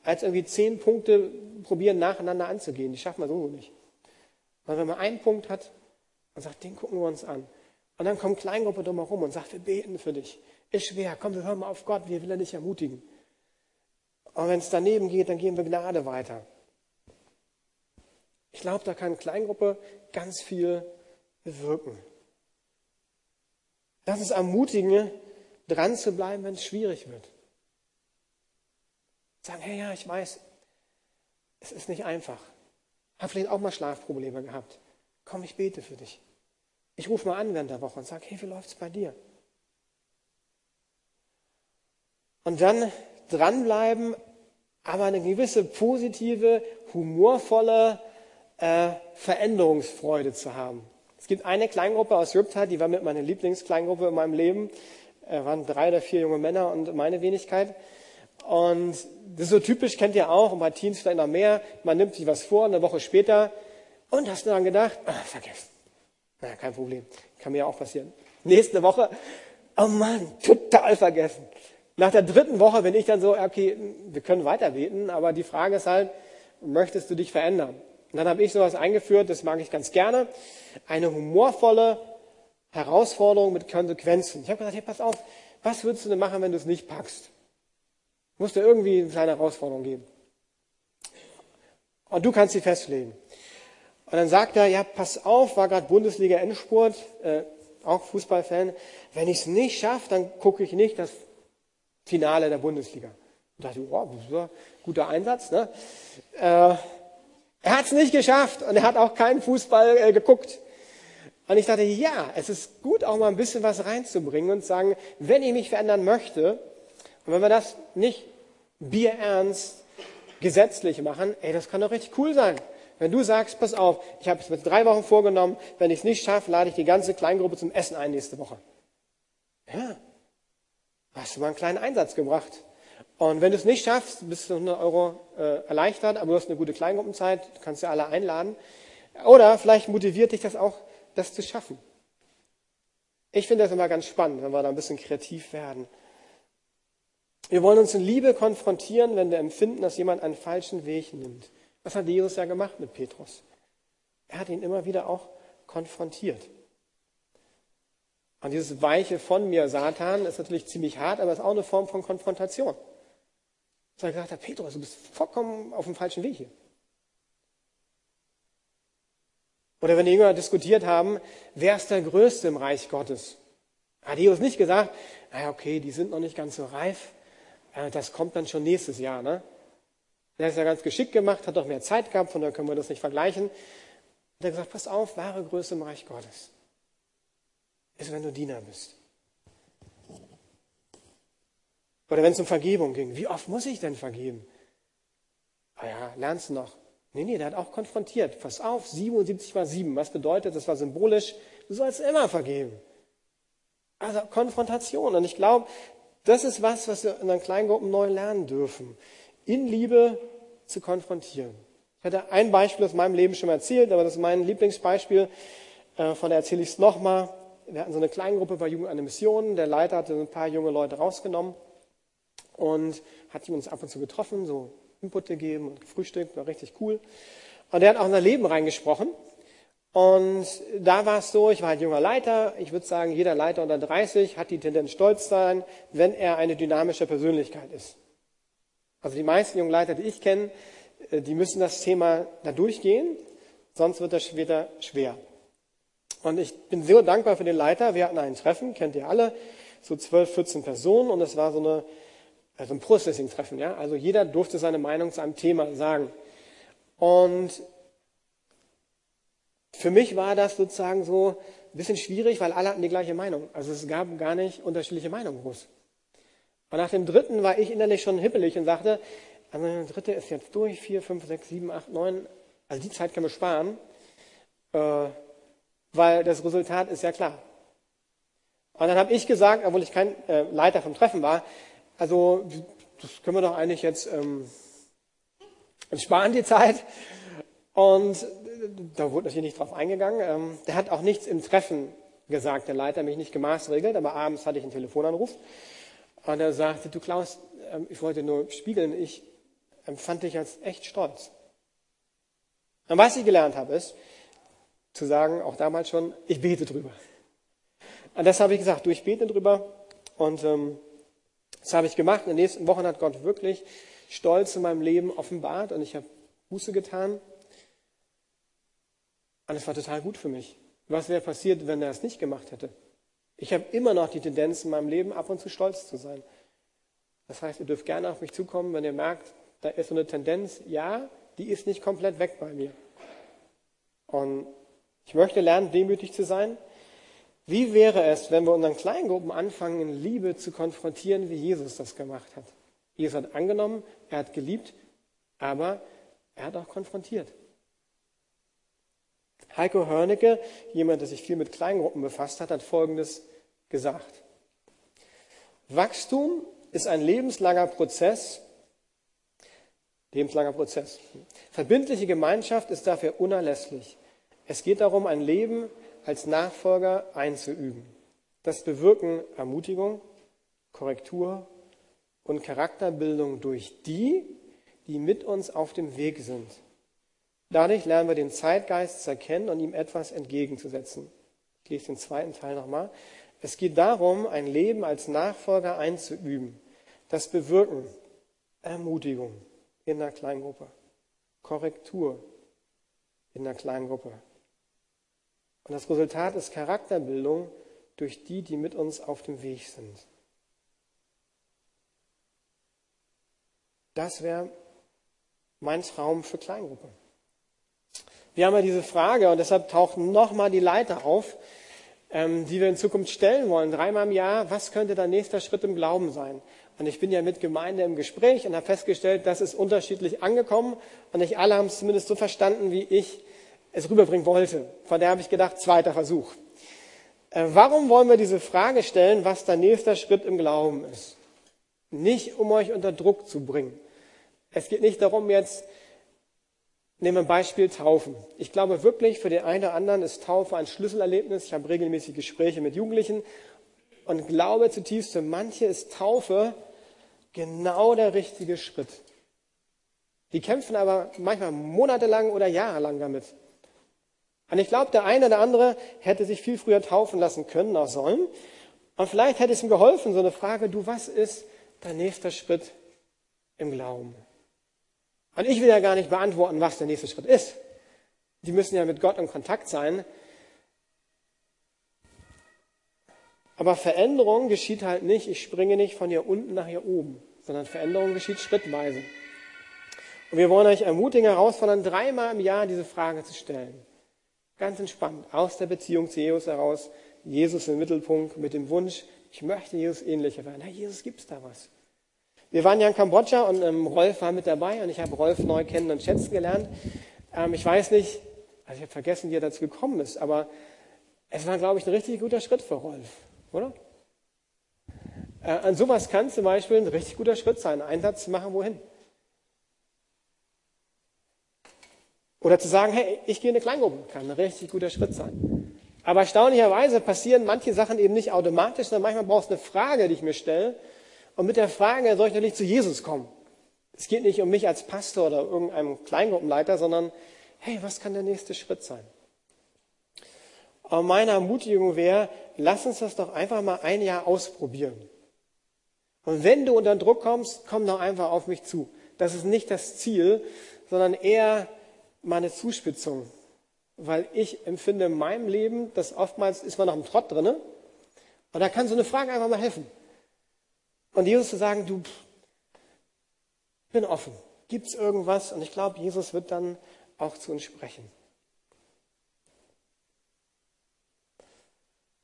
als irgendwie zehn Punkte probieren nacheinander anzugehen. Die schaffen wir so nicht. Weil wenn man einen Punkt hat und sagt, den gucken wir uns an. Und dann kommt Kleingruppe drumherum und sagt, wir beten für dich. Ist schwer, komm, wir hören mal auf Gott, wir will er dich ermutigen. Und wenn es daneben geht, dann gehen wir Gnade weiter. Ich glaube, da kann Kleingruppe ganz viel bewirken. Lass uns ermutigen, dran zu bleiben, wenn es schwierig wird. Sagen, hey, ja, ich weiß, es ist nicht einfach. Hab vielleicht auch mal Schlafprobleme gehabt. Komm, ich bete für dich. Ich rufe mal an während der Woche und sage, hey, wie läuft's bei dir? Und dann dranbleiben, aber eine gewisse positive, humorvolle äh, Veränderungsfreude zu haben. Es gibt eine Kleingruppe aus Riptide, die war mit meiner Lieblingskleingruppe in meinem Leben äh, waren drei oder vier junge Männer und meine Wenigkeit. Und das ist so typisch, kennt ihr auch, und bei Teens vielleicht noch mehr. Man nimmt sich was vor, eine Woche später, und hast du dann gedacht, ah, vergessen. Na, kein Problem. Kann mir ja auch passieren. Nächste Woche, oh Mann, total vergessen. Nach der dritten Woche bin ich dann so, okay, wir können weiter beten, aber die Frage ist halt, möchtest du dich verändern? Und dann habe ich sowas eingeführt, das mag ich ganz gerne. Eine humorvolle, Herausforderung mit Konsequenzen. Ich habe gesagt, hey, pass auf, was würdest du denn machen, wenn du es nicht packst? Muss dir irgendwie eine kleine Herausforderung geben. Und du kannst sie festlegen. Und dann sagt er, ja, pass auf, war gerade Bundesliga-Endspurt, äh, auch Fußballfan. Wenn ich es nicht schaffe, dann gucke ich nicht das Finale der Bundesliga. Und dachte, wow, ein guter Einsatz. Ne? Äh, er hat es nicht geschafft und er hat auch keinen Fußball äh, geguckt. Und ich dachte, ja, es ist gut, auch mal ein bisschen was reinzubringen und sagen, wenn ich mich verändern möchte, und wenn wir das nicht bierernst gesetzlich machen, ey, das kann doch richtig cool sein. Wenn du sagst, pass auf, ich habe es mit drei Wochen vorgenommen, wenn ich es nicht schaffe, lade ich die ganze Kleingruppe zum Essen ein nächste Woche. Ja, hast du mal einen kleinen Einsatz gebracht. Und wenn du es nicht schaffst, bist du 100 Euro äh, erleichtert, aber du hast eine gute Kleingruppenzeit, kannst ja alle einladen. Oder vielleicht motiviert dich das auch das zu schaffen. Ich finde das immer ganz spannend, wenn wir da ein bisschen kreativ werden. Wir wollen uns in Liebe konfrontieren, wenn wir empfinden, dass jemand einen falschen Weg nimmt. Das hat Jesus ja gemacht mit Petrus. Er hat ihn immer wieder auch konfrontiert. Und dieses Weiche von mir, Satan, ist natürlich ziemlich hart, aber ist auch eine Form von Konfrontation. Dass er gesagt hat, Petrus, du bist vollkommen auf dem falschen Weg hier. Oder wenn die Jünger diskutiert haben, wer ist der Größte im Reich Gottes? Hat Jesus nicht gesagt, naja, okay, die sind noch nicht ganz so reif, das kommt dann schon nächstes Jahr. Ne? Der ist ja ganz geschickt gemacht, hat doch mehr Zeit gehabt, von daher können wir das nicht vergleichen. Er hat gesagt, pass auf, wahre Größe im Reich Gottes ist, wenn du Diener bist. Oder wenn es um Vergebung ging. Wie oft muss ich denn vergeben? Ah ja, lernst du noch. Nee, nee, der hat auch konfrontiert. Pass auf, 77 mal 7. Was bedeutet, das war symbolisch, du sollst immer vergeben. Also Konfrontation. Und ich glaube, das ist was, was wir in den Kleingruppen neu lernen dürfen. In Liebe zu konfrontieren. Ich hatte ein Beispiel aus meinem Leben schon mal erzählt, aber das ist mein Lieblingsbeispiel. Äh, von der erzähle ich es nochmal. Wir hatten so eine Kleingruppe bei Jugend an der Mission. Der Leiter hatte ein paar junge Leute rausgenommen und hat uns ab und zu getroffen, so Input gegeben und gefrühstückt, war richtig cool. Und der hat auch in unser Leben reingesprochen. Und da war es so, ich war halt junger Leiter. Ich würde sagen, jeder Leiter unter 30 hat die Tendenz stolz sein, wenn er eine dynamische Persönlichkeit ist. Also die meisten jungen Leiter, die ich kenne, äh, die müssen das Thema da durchgehen, sonst wird das später schwer. Und ich bin sehr dankbar für den Leiter. Wir hatten ein Treffen, kennt ihr alle, so 12, 14 Personen und es war so eine, also ein Processing-Treffen, ja. Also jeder durfte seine Meinung zu einem Thema sagen. Und für mich war das sozusagen so ein bisschen schwierig, weil alle hatten die gleiche Meinung. Also es gab gar nicht unterschiedliche Meinungen groß. Und nach dem dritten war ich innerlich schon hippelig und sagte, also der dritte ist jetzt durch, vier, fünf, sechs, sieben, acht, neun. Also die Zeit können wir sparen, äh, weil das Resultat ist ja klar. Und dann habe ich gesagt, obwohl ich kein äh, Leiter vom Treffen war, also das können wir doch eigentlich jetzt ähm, sparen die Zeit. Und da wurde natürlich nicht drauf eingegangen. Ähm, der hat auch nichts im Treffen gesagt, der Leiter, mich nicht gemaßregelt, aber abends hatte ich einen Telefonanruf. Und er sagte, du Klaus, ähm, ich wollte nur spiegeln, ich empfand dich als echt stolz. Und was ich gelernt habe, ist, zu sagen, auch damals schon, ich bete drüber. Und das habe ich gesagt, du, ich bete drüber. Und ähm, das habe ich gemacht. In den nächsten Wochen hat Gott wirklich Stolz in meinem Leben offenbart und ich habe Buße getan. Und es war total gut für mich. Was wäre passiert, wenn er es nicht gemacht hätte? Ich habe immer noch die Tendenz in meinem Leben, ab und zu stolz zu sein. Das heißt, ihr dürft gerne auf mich zukommen, wenn ihr merkt, da ist so eine Tendenz, ja, die ist nicht komplett weg bei mir. Und ich möchte lernen, demütig zu sein. Wie wäre es, wenn wir unseren Kleingruppen anfangen, in Liebe zu konfrontieren, wie Jesus das gemacht hat? Jesus hat angenommen, er hat geliebt, aber er hat auch konfrontiert. Heiko Hörnecke, jemand, der sich viel mit Kleingruppen befasst hat, hat Folgendes gesagt. Wachstum ist ein lebenslanger Prozess. Lebenslanger Prozess. Verbindliche Gemeinschaft ist dafür unerlässlich. Es geht darum, ein Leben als Nachfolger einzuüben. Das bewirken Ermutigung, Korrektur und Charakterbildung durch die, die mit uns auf dem Weg sind. Dadurch lernen wir den Zeitgeist zu erkennen und ihm etwas entgegenzusetzen. Ich lese den zweiten Teil nochmal. Es geht darum, ein Leben als Nachfolger einzuüben. Das Bewirken, Ermutigung in der Kleingruppe, Korrektur in der Kleingruppe. Und das Resultat ist Charakterbildung durch die, die mit uns auf dem Weg sind. Das wäre mein Traum für Kleingruppe. Wir haben ja diese Frage und deshalb tauchen nochmal die Leiter auf, ähm, die wir in Zukunft stellen wollen. Dreimal im Jahr, was könnte der nächste Schritt im Glauben sein? Und ich bin ja mit Gemeinde im Gespräch und habe festgestellt, das ist unterschiedlich angekommen und nicht alle haben es zumindest so verstanden, wie ich es rüberbringen wollte. Von daher habe ich gedacht, zweiter Versuch. Äh, warum wollen wir diese Frage stellen, was der nächste Schritt im Glauben ist? Nicht, um euch unter Druck zu bringen. Es geht nicht darum, jetzt Nehmen wir ein Beispiel Taufen. Ich glaube wirklich, für den einen oder anderen ist Taufe ein Schlüsselerlebnis. Ich habe regelmäßig Gespräche mit Jugendlichen und glaube zutiefst, für manche ist Taufe genau der richtige Schritt. Die kämpfen aber manchmal monatelang oder jahrelang damit. Und ich glaube, der eine oder andere hätte sich viel früher taufen lassen können, auch sollen. Und vielleicht hätte es ihm geholfen, so eine Frage, du, was ist dein nächster Schritt im Glauben? Und ich will ja gar nicht beantworten, was der nächste Schritt ist. Die müssen ja mit Gott in Kontakt sein. Aber Veränderung geschieht halt nicht, ich springe nicht von hier unten nach hier oben, sondern Veränderung geschieht schrittweise. Und wir wollen euch ermutigen, herausfordern, dreimal im Jahr diese Frage zu stellen. Ganz entspannt, aus der Beziehung zu Jesus heraus, Jesus im Mittelpunkt mit dem Wunsch, ich möchte Jesus ähnlicher werden. Herr Jesus, gibt's da was? Wir waren ja in Kambodscha und ähm, Rolf war mit dabei und ich habe Rolf neu kennen und schätzen gelernt. Ähm, ich weiß nicht, also ich habe vergessen, wie er dazu gekommen ist, aber es war, glaube ich, ein richtig guter Schritt für Rolf, oder? Äh, an sowas kann zum Beispiel ein richtig guter Schritt sein, einen Einsatz machen, wohin? Oder zu sagen, hey, ich gehe in eine Kleingruppe, kann ein richtig guter Schritt sein. Aber erstaunlicherweise passieren manche Sachen eben nicht automatisch, sondern manchmal brauchst du eine Frage, die ich mir stelle. Und mit der Frage soll ich natürlich zu Jesus kommen. Es geht nicht um mich als Pastor oder irgendeinem Kleingruppenleiter, sondern hey, was kann der nächste Schritt sein? Und meine Ermutigung wäre, lass uns das doch einfach mal ein Jahr ausprobieren. Und wenn du unter Druck kommst, komm doch einfach auf mich zu. Das ist nicht das Ziel, sondern eher meine Zuspitzung. Weil ich empfinde in meinem Leben, dass oftmals ist man noch im Trott drinne. Und da kann so eine Frage einfach mal helfen. Und Jesus zu sagen, du, bin offen. Gibt's irgendwas? Und ich glaube, Jesus wird dann auch zu uns sprechen.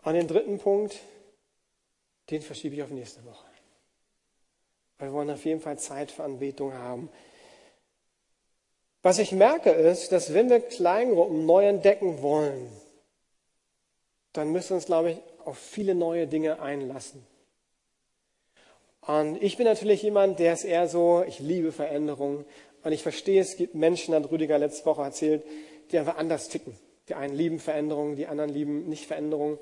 Und den dritten Punkt, den verschiebe ich auf nächste Woche. Weil wir wollen auf jeden Fall Zeit für Anbetung haben. Was ich merke ist, dass wenn wir Kleingruppen neu entdecken wollen, dann müssen wir uns, glaube ich, auf viele neue Dinge einlassen. Und ich bin natürlich jemand, der ist eher so, ich liebe Veränderungen. Und ich verstehe, es gibt Menschen, hat Rüdiger letzte Woche erzählt, die einfach anders ticken. Die einen lieben Veränderungen, die anderen lieben nicht Veränderungen.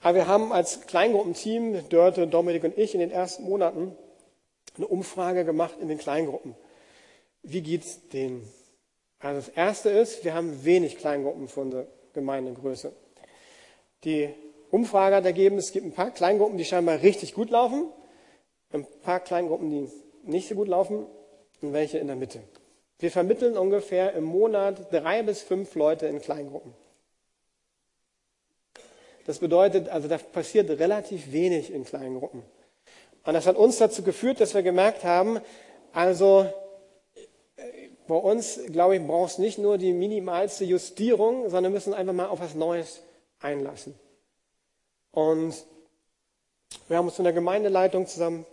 Aber wir haben als Kleingruppenteam, Dörte, Dominik und ich, in den ersten Monaten eine Umfrage gemacht in den Kleingruppen. Wie geht's denen? Also das erste ist, wir haben wenig Kleingruppen für unsere Gemeindegröße. Die Umfrage hat ergeben, es gibt ein paar Kleingruppen, die scheinbar richtig gut laufen, ein paar Kleingruppen, die nicht so gut laufen und welche in der Mitte. Wir vermitteln ungefähr im Monat drei bis fünf Leute in Kleingruppen. Das bedeutet, also da passiert relativ wenig in Kleingruppen. Und das hat uns dazu geführt, dass wir gemerkt haben, also bei uns, glaube ich, braucht es nicht nur die minimalste Justierung, sondern müssen einfach mal auf was Neues einlassen. Und wir haben uns in der Gemeindeleitung zusammen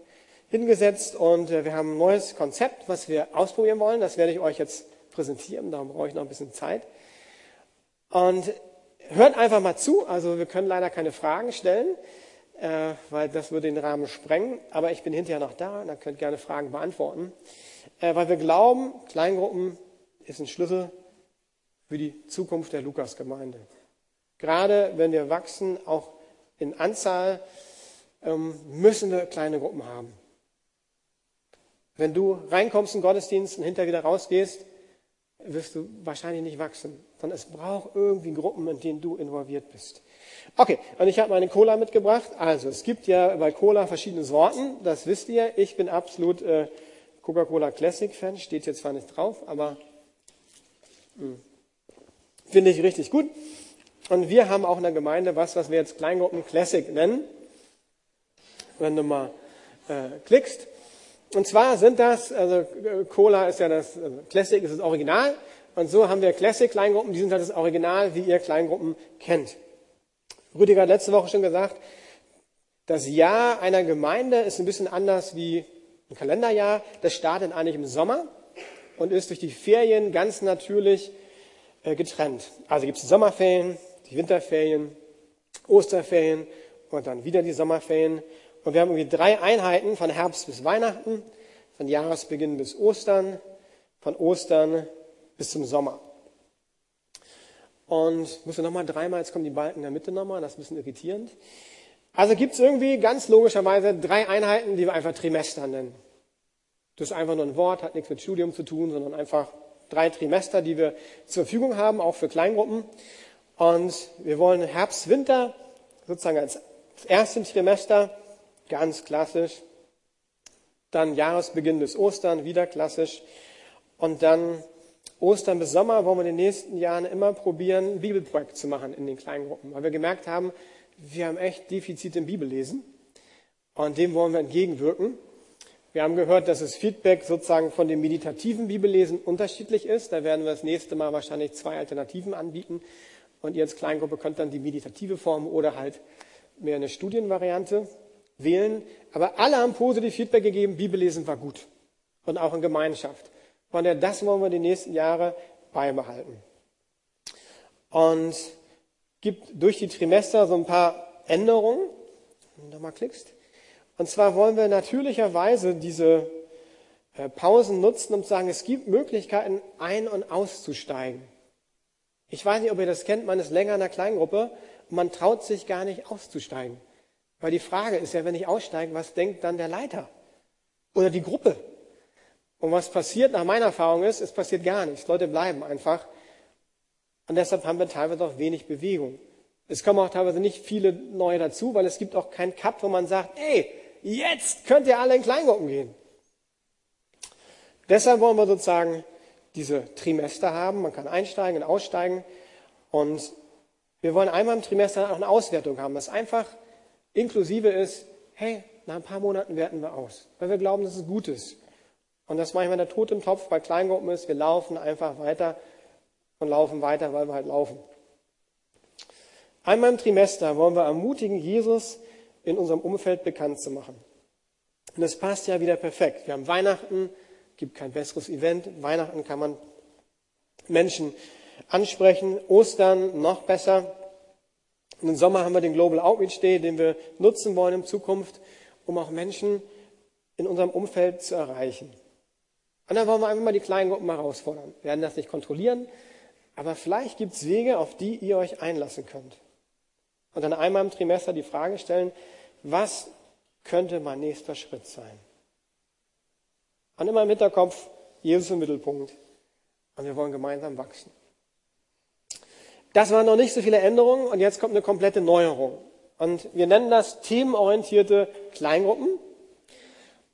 hingesetzt und äh, wir haben ein neues Konzept, was wir ausprobieren wollen. Das werde ich euch jetzt präsentieren, darum brauche ich noch ein bisschen Zeit. Und hört einfach mal zu. Also wir können leider keine Fragen stellen, äh, weil das würde den Rahmen sprengen. Aber ich bin hinterher noch da und ihr könnt gerne Fragen beantworten. Äh, weil wir glauben, Kleingruppen ist ein Schlüssel für die Zukunft der Lukasgemeinde. Gerade wenn wir wachsen, auch in Anzahl, ähm, müssen wir kleine Gruppen haben. Wenn du reinkommst in Gottesdienst und hinterher wieder rausgehst, wirst du wahrscheinlich nicht wachsen, sondern es braucht irgendwie Gruppen, in denen du involviert bist. Okay, und ich habe meine Cola mitgebracht. Also, es gibt ja bei Cola verschiedene Sorten, das wisst ihr. Ich bin absolut äh, Coca-Cola Classic Fan, steht jetzt zwar nicht drauf, aber hm, finde ich richtig gut. Und wir haben auch in der Gemeinde was, was wir jetzt Kleingruppen Classic nennen. Wenn du mal äh, klickst. Und zwar sind das, also Cola ist ja das, also Classic ist das Original. Und so haben wir Classic Kleingruppen, die sind halt das Original, wie ihr Kleingruppen kennt. Rüdiger hat letzte Woche schon gesagt, das Jahr einer Gemeinde ist ein bisschen anders wie ein Kalenderjahr, das startet eigentlich im Sommer und ist durch die Ferien ganz natürlich äh, getrennt. Also gibt es die Sommerferien, die Winterferien, Osterferien und dann wieder die Sommerferien. Und wir haben irgendwie drei Einheiten von Herbst bis Weihnachten, von Jahresbeginn bis Ostern, von Ostern bis zum Sommer. Und muss nochmal dreimal, jetzt kommen die Balken in der Mitte nochmal, das ist ein bisschen irritierend. Also gibt es irgendwie ganz logischerweise drei Einheiten, die wir einfach Trimester nennen. Das ist einfach nur ein Wort, hat nichts mit Studium zu tun, sondern einfach drei Trimester, die wir zur Verfügung haben, auch für Kleingruppen. Und wir wollen Herbst, Winter sozusagen als ersten Trimester ganz klassisch. Dann Jahresbeginn bis Ostern wieder klassisch. Und dann Ostern bis Sommer wollen wir in den nächsten Jahren immer probieren, ein Bibelprojekt zu machen in den Kleingruppen, weil wir gemerkt haben, wir haben echt Defizit im Bibellesen und dem wollen wir entgegenwirken. Wir haben gehört, dass das Feedback sozusagen von dem meditativen Bibellesen unterschiedlich ist. Da werden wir das nächste Mal wahrscheinlich zwei Alternativen anbieten. Und ihr als Kleingruppe könnt dann die meditative Form oder halt mehr eine Studienvariante wählen. Aber alle haben positiv Feedback gegeben, Bibellesen war gut. Und auch in Gemeinschaft. Von der, das wollen wir die nächsten Jahre beibehalten. Und gibt durch die Trimester so ein paar Änderungen. Wenn du nochmal klickst. Und zwar wollen wir natürlicherweise diese äh, Pausen nutzen, um zu sagen, es gibt Möglichkeiten, ein- und auszusteigen. Ich weiß nicht, ob ihr das kennt, man ist länger in einer Kleingruppe und man traut sich gar nicht auszusteigen. Weil die Frage ist ja, wenn ich aussteige, was denkt dann der Leiter? Oder die Gruppe? Und was passiert nach meiner Erfahrung ist, es passiert gar nichts. Leute bleiben einfach. Und deshalb haben wir teilweise auch wenig Bewegung. Es kommen auch teilweise nicht viele neue dazu, weil es gibt auch keinen Cut, wo man sagt, ey, jetzt könnt ihr alle in Kleingruppen gehen. Deshalb wollen wir sozusagen diese Trimester haben. Man kann einsteigen und aussteigen. Und wir wollen einmal im Trimester auch eine Auswertung haben, das einfach inklusive ist, hey, nach ein paar Monaten werten wir aus, weil wir glauben, dass es gut ist. Und das manchmal der Tod im Topf bei Kleingruppen ist, wir laufen einfach weiter und laufen weiter, weil wir halt laufen. Einmal im Trimester wollen wir ermutigen, Jesus in unserem Umfeld bekannt zu machen. Und das passt ja wieder perfekt. Wir haben Weihnachten, gibt kein besseres Event. Weihnachten kann man Menschen ansprechen. Ostern noch besser. Und im Sommer haben wir den Global Outreach Day, den wir nutzen wollen in Zukunft, um auch Menschen in unserem Umfeld zu erreichen. Und dann wollen wir einfach mal die kleinen Gruppen herausfordern. Wir werden das nicht kontrollieren, aber vielleicht gibt es Wege, auf die ihr euch einlassen könnt. Und dann einmal im Trimester die Frage stellen, was könnte mein nächster Schritt sein? Und immer im Hinterkopf, Jesus im Mittelpunkt. Und wir wollen gemeinsam wachsen. Das waren noch nicht so viele Änderungen und jetzt kommt eine komplette Neuerung. Und wir nennen das themenorientierte Kleingruppen.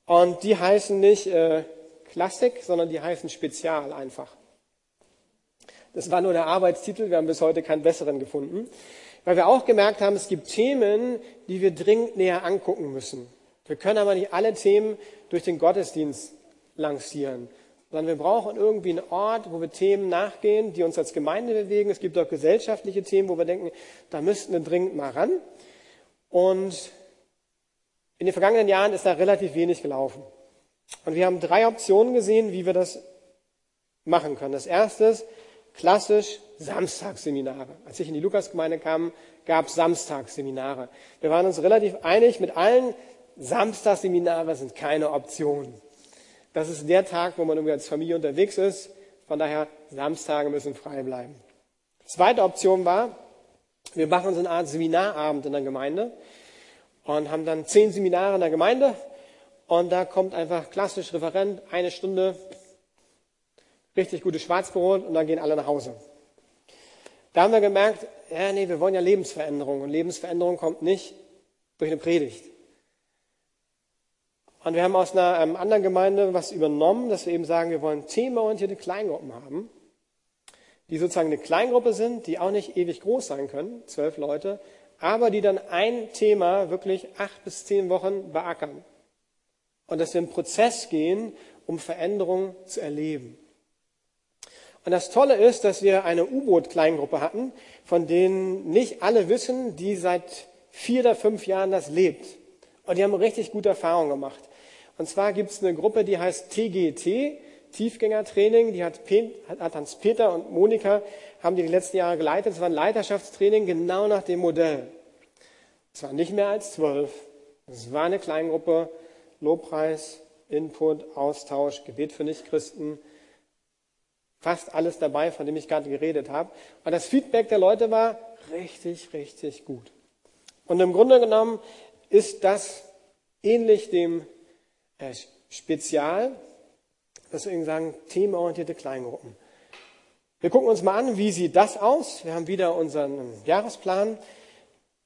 Und die heißen nicht äh, Klassik, sondern die heißen Spezial einfach. Das war nur der Arbeitstitel, wir haben bis heute keinen besseren gefunden. Weil wir auch gemerkt haben, es gibt Themen, die wir dringend näher angucken müssen. Wir können aber nicht alle Themen durch den Gottesdienst lancieren, sondern wir brauchen irgendwie einen Ort, wo wir Themen nachgehen, die uns als Gemeinde bewegen. Es gibt auch gesellschaftliche Themen, wo wir denken, da müssten wir dringend mal ran. Und in den vergangenen Jahren ist da relativ wenig gelaufen. Und wir haben drei Optionen gesehen, wie wir das machen können. Das erste ist klassisch Samstagsseminare. Als ich in die Lukasgemeinde kam, gab es Samstagsseminare. Wir waren uns relativ einig mit allen, Samstagsseminare sind keine Option. Das ist der Tag, wo man irgendwie als Familie unterwegs ist. Von daher, Samstage müssen frei bleiben. Zweite Option war, wir machen uns eine Art Seminarabend in der Gemeinde und haben dann zehn Seminare in der Gemeinde und da kommt einfach klassisch Referent, eine Stunde, richtig gutes Schwarzbrot und dann gehen alle nach Hause. Da haben wir gemerkt, ja, nee, wir wollen ja Lebensveränderung und Lebensveränderung kommt nicht durch eine Predigt. Und wir haben aus einer ähm, anderen Gemeinde was übernommen, dass wir eben sagen, wir wollen themenorientierte Kleingruppen haben, die sozusagen eine Kleingruppe sind, die auch nicht ewig groß sein können, zwölf Leute, aber die dann ein Thema wirklich acht bis zehn Wochen beackern. Und dass wir einen Prozess gehen, um Veränderungen zu erleben. Und das Tolle ist, dass wir eine U-Boot-Kleingruppe hatten, von denen nicht alle wissen, die seit vier oder fünf Jahren das lebt. Und die haben richtig gute Erfahrungen gemacht. Und zwar gibt es eine Gruppe, die heißt TGT, Tiefgängertraining. Die hat, hat Hans-Peter und Monika, haben die die letzten Jahre geleitet. Es war ein Leiterschaftstraining genau nach dem Modell. Es waren nicht mehr als zwölf. Es war eine Kleingruppe, Lobpreis, Input, Austausch, Gebet für Nichtchristen. Fast alles dabei, von dem ich gerade geredet habe. Und das Feedback der Leute war richtig, richtig gut. Und im Grunde genommen ist das ähnlich dem äh, Spezial, deswegen sagen themenorientierte Kleingruppen. Wir gucken uns mal an, wie sieht das aus. Wir haben wieder unseren Jahresplan.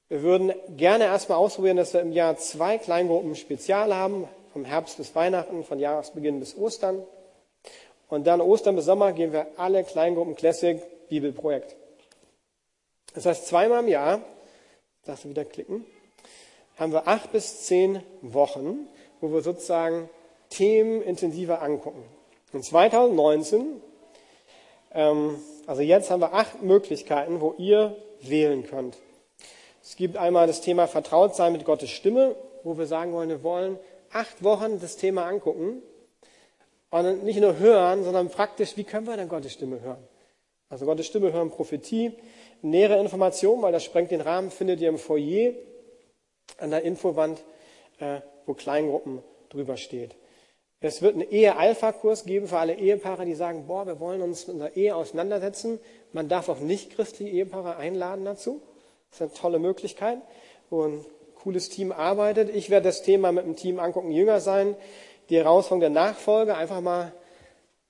Wir würden gerne erstmal ausprobieren, dass wir im Jahr zwei Kleingruppen Spezial haben, vom Herbst bis Weihnachten, von Jahresbeginn bis Ostern. Und dann Ostern bis Sommer gehen wir alle Kleingruppen Classic Bibelprojekt. Das heißt, zweimal im Jahr, darfst du wieder klicken, haben wir acht bis zehn Wochen, wo wir sozusagen Themen intensiver angucken. In 2019, ähm, also jetzt haben wir acht Möglichkeiten, wo ihr wählen könnt. Es gibt einmal das Thema Vertrautsein mit Gottes Stimme, wo wir sagen wollen, wir wollen acht Wochen das Thema angucken und nicht nur hören, sondern praktisch, wie können wir denn Gottes Stimme hören? Also Gottes Stimme hören, Prophetie, nähere Informationen, weil das sprengt den Rahmen, findet ihr im Foyer an der Infowand, äh, wo Kleingruppen drüber steht. Es wird einen Ehe-Alpha-Kurs geben für alle Ehepaare, die sagen, boah, wir wollen uns mit unserer Ehe auseinandersetzen. Man darf auch nicht christliche Ehepaare einladen dazu. Das ist eine tolle Möglichkeit, wo ein cooles Team arbeitet. Ich werde das Thema mit dem Team angucken, Jünger sein. Die Herausforderung der Nachfolge, einfach mal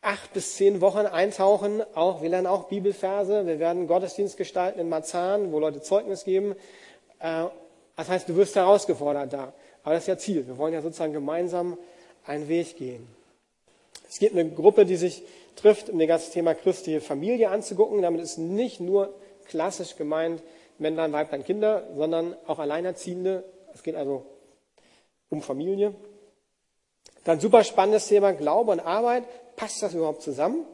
acht bis zehn Wochen eintauchen. Auch, wir lernen auch Bibelverse. Wir werden Gottesdienst gestalten in Marzahn, wo Leute Zeugnis geben. Äh, das heißt, du wirst herausgefordert da. Aber das ist ja Ziel. Wir wollen ja sozusagen gemeinsam einen Weg gehen. Es gibt eine Gruppe, die sich trifft, um das ganze Thema christliche Familie anzugucken. Damit ist nicht nur klassisch gemeint Männlein, Weiblein, Kinder, sondern auch Alleinerziehende. Es geht also um Familie. Dann super spannendes Thema Glaube und Arbeit. Passt das überhaupt zusammen?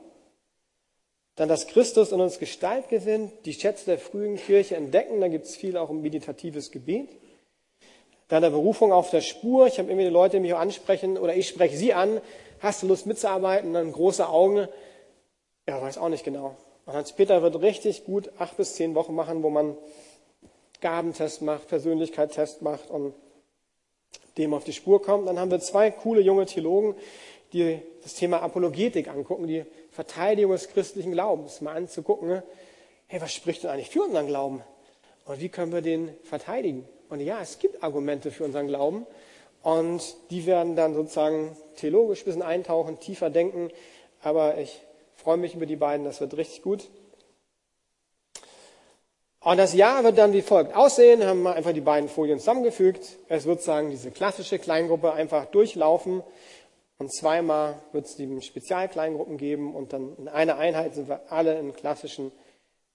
Dann, dass Christus in uns Gestalt gewinnt, die Schätze der frühen Kirche entdecken. Da gibt es viel auch um meditatives Gebet. Dann der Berufung auf der Spur. Ich habe immer die Leute, die mich auch ansprechen, oder ich spreche sie an. Hast du Lust mitzuarbeiten? Dann große Augen. Ja, weiß auch nicht genau. Und Hans-Peter wird richtig gut acht bis zehn Wochen machen, wo man Gabentest macht, Persönlichkeitstest macht und dem auf die Spur kommt. Dann haben wir zwei coole junge Theologen, die das Thema Apologetik angucken, die Verteidigung des christlichen Glaubens, mal anzugucken, ne? hey, was spricht denn eigentlich für unseren Glauben? Und wie können wir den verteidigen? Und ja, es gibt Argumente für unseren Glauben. Und die werden dann sozusagen theologisch ein bisschen eintauchen, tiefer denken. Aber ich freue mich über die beiden, das wird richtig gut. Und das Jahr wird dann wie folgt aussehen, haben wir einfach die beiden Folien zusammengefügt. Es wird sagen, diese klassische Kleingruppe einfach durchlaufen und zweimal wird es die Spezialkleingruppen geben und dann in einer Einheit sind wir alle in klassischen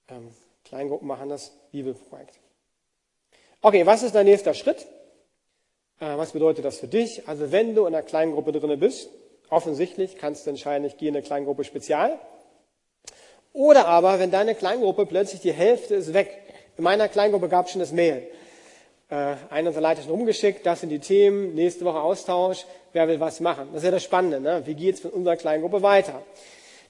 ähm, Kleingruppen machen das Bibelprojekt. Okay, was ist der nächste Schritt? Äh, was bedeutet das für dich? Also wenn du in einer Kleingruppe drinne bist, offensichtlich kannst du entscheiden, ich gehe in eine Kleingruppe Spezial. Oder aber, wenn deine Kleingruppe plötzlich die Hälfte ist weg. In meiner Kleingruppe gab es schon das Mail. Äh, einer unserer Leiter schon rumgeschickt, das sind die Themen, nächste Woche Austausch, wer will was machen. Das ist ja das Spannende, ne? wie geht es mit unserer Kleingruppe weiter.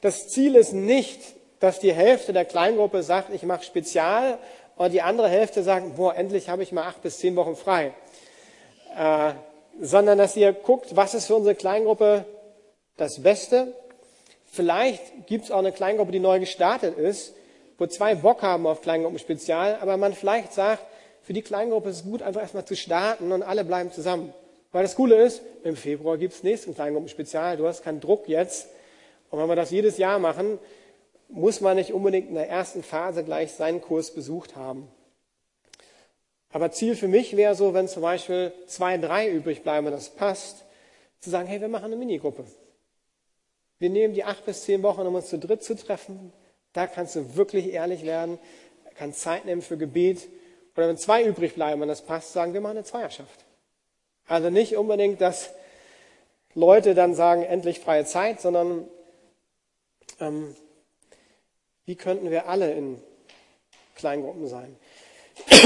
Das Ziel ist nicht, dass die Hälfte der Kleingruppe sagt, ich mache Spezial und die andere Hälfte sagt, boah, endlich habe ich mal acht bis zehn Wochen frei. Äh, sondern dass ihr guckt, was ist für unsere Kleingruppe das Beste. Vielleicht gibt es auch eine Kleingruppe, die neu gestartet ist, wo zwei Bock haben auf Kleingruppenspezial, aber man vielleicht sagt, für die Kleingruppe ist es gut, einfach erstmal zu starten und alle bleiben zusammen. Weil das Coole ist, im Februar gibt es nächsten Kleingruppenspezial, du hast keinen Druck jetzt. Und wenn wir das jedes Jahr machen, muss man nicht unbedingt in der ersten Phase gleich seinen Kurs besucht haben. Aber Ziel für mich wäre so, wenn zum Beispiel zwei, drei übrig bleiben, wenn das passt, zu sagen, hey, wir machen eine Minigruppe. Wir nehmen die acht bis zehn Wochen, um uns zu dritt zu treffen. Da kannst du wirklich ehrlich werden, kannst Zeit nehmen für Gebet. Oder wenn zwei übrig bleiben, wenn das passt, sagen wir machen eine Zweierschaft. Also nicht unbedingt, dass Leute dann sagen, endlich freie Zeit, sondern ähm, wie könnten wir alle in Kleingruppen sein?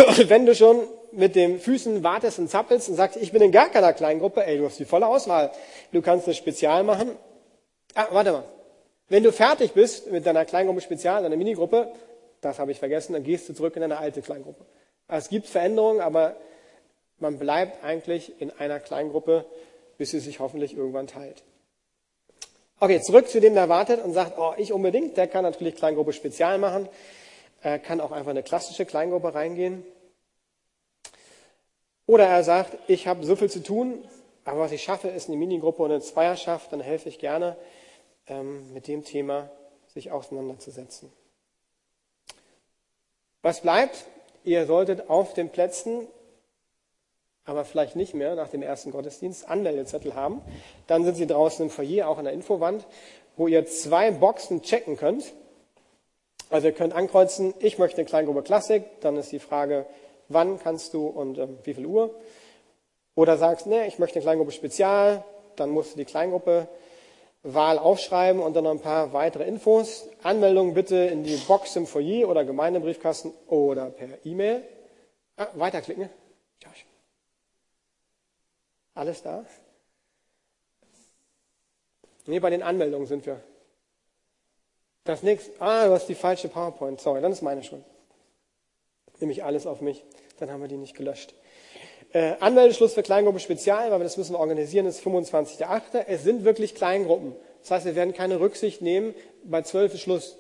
Und wenn du schon mit den Füßen wartest und zappelst und sagst, ich bin in gar keiner Kleingruppe, ey, du hast die volle Auswahl. Du kannst eine Spezial machen. Ah, warte mal. Wenn du fertig bist mit deiner Kleingruppe Spezial, deiner Minigruppe, das habe ich vergessen, dann gehst du zurück in deine alte Kleingruppe. Also es gibt Veränderungen, aber man bleibt eigentlich in einer Kleingruppe, bis sie sich hoffentlich irgendwann teilt. Okay, zurück zu dem, der wartet und sagt, oh, ich unbedingt, der kann natürlich Kleingruppe Spezial machen, er kann auch einfach eine klassische Kleingruppe reingehen. Oder er sagt, ich habe so viel zu tun, aber was ich schaffe, ist eine Minigruppe und eine Zweierschaft, dann helfe ich gerne, ähm, mit dem Thema sich auseinanderzusetzen. Was bleibt? Ihr solltet auf den Plätzen, aber vielleicht nicht mehr nach dem ersten Gottesdienst, Anmeldezettel haben. Dann sind sie draußen im Foyer, auch an der Infowand, wo ihr zwei Boxen checken könnt. Also ihr könnt ankreuzen, ich möchte eine Kleingruppe Klassik, dann ist die Frage, wann kannst du und äh, wie viel Uhr. Oder sagst, nee, ich möchte eine Kleingruppe Spezial, dann musst du die Kleingruppe Wahl aufschreiben und dann noch ein paar weitere Infos. Anmeldung bitte in die Box im Foyer oder Gemeindebriefkasten oder per E-Mail. Ah, weiterklicken. Josh. Alles da? Nee, bei den Anmeldungen sind wir. Das nächste, ah, du hast die falsche PowerPoint. Sorry, dann ist meine Schuld. Nehme ich alles auf mich. Dann haben wir die nicht gelöscht. Äh, Anmeldeschluss für Kleingruppe Spezial, weil wir das müssen wir organisieren, ist 25.8. Es sind wirklich Kleingruppen. Das heißt, wir werden keine Rücksicht nehmen. Bei 12 ist Schluss.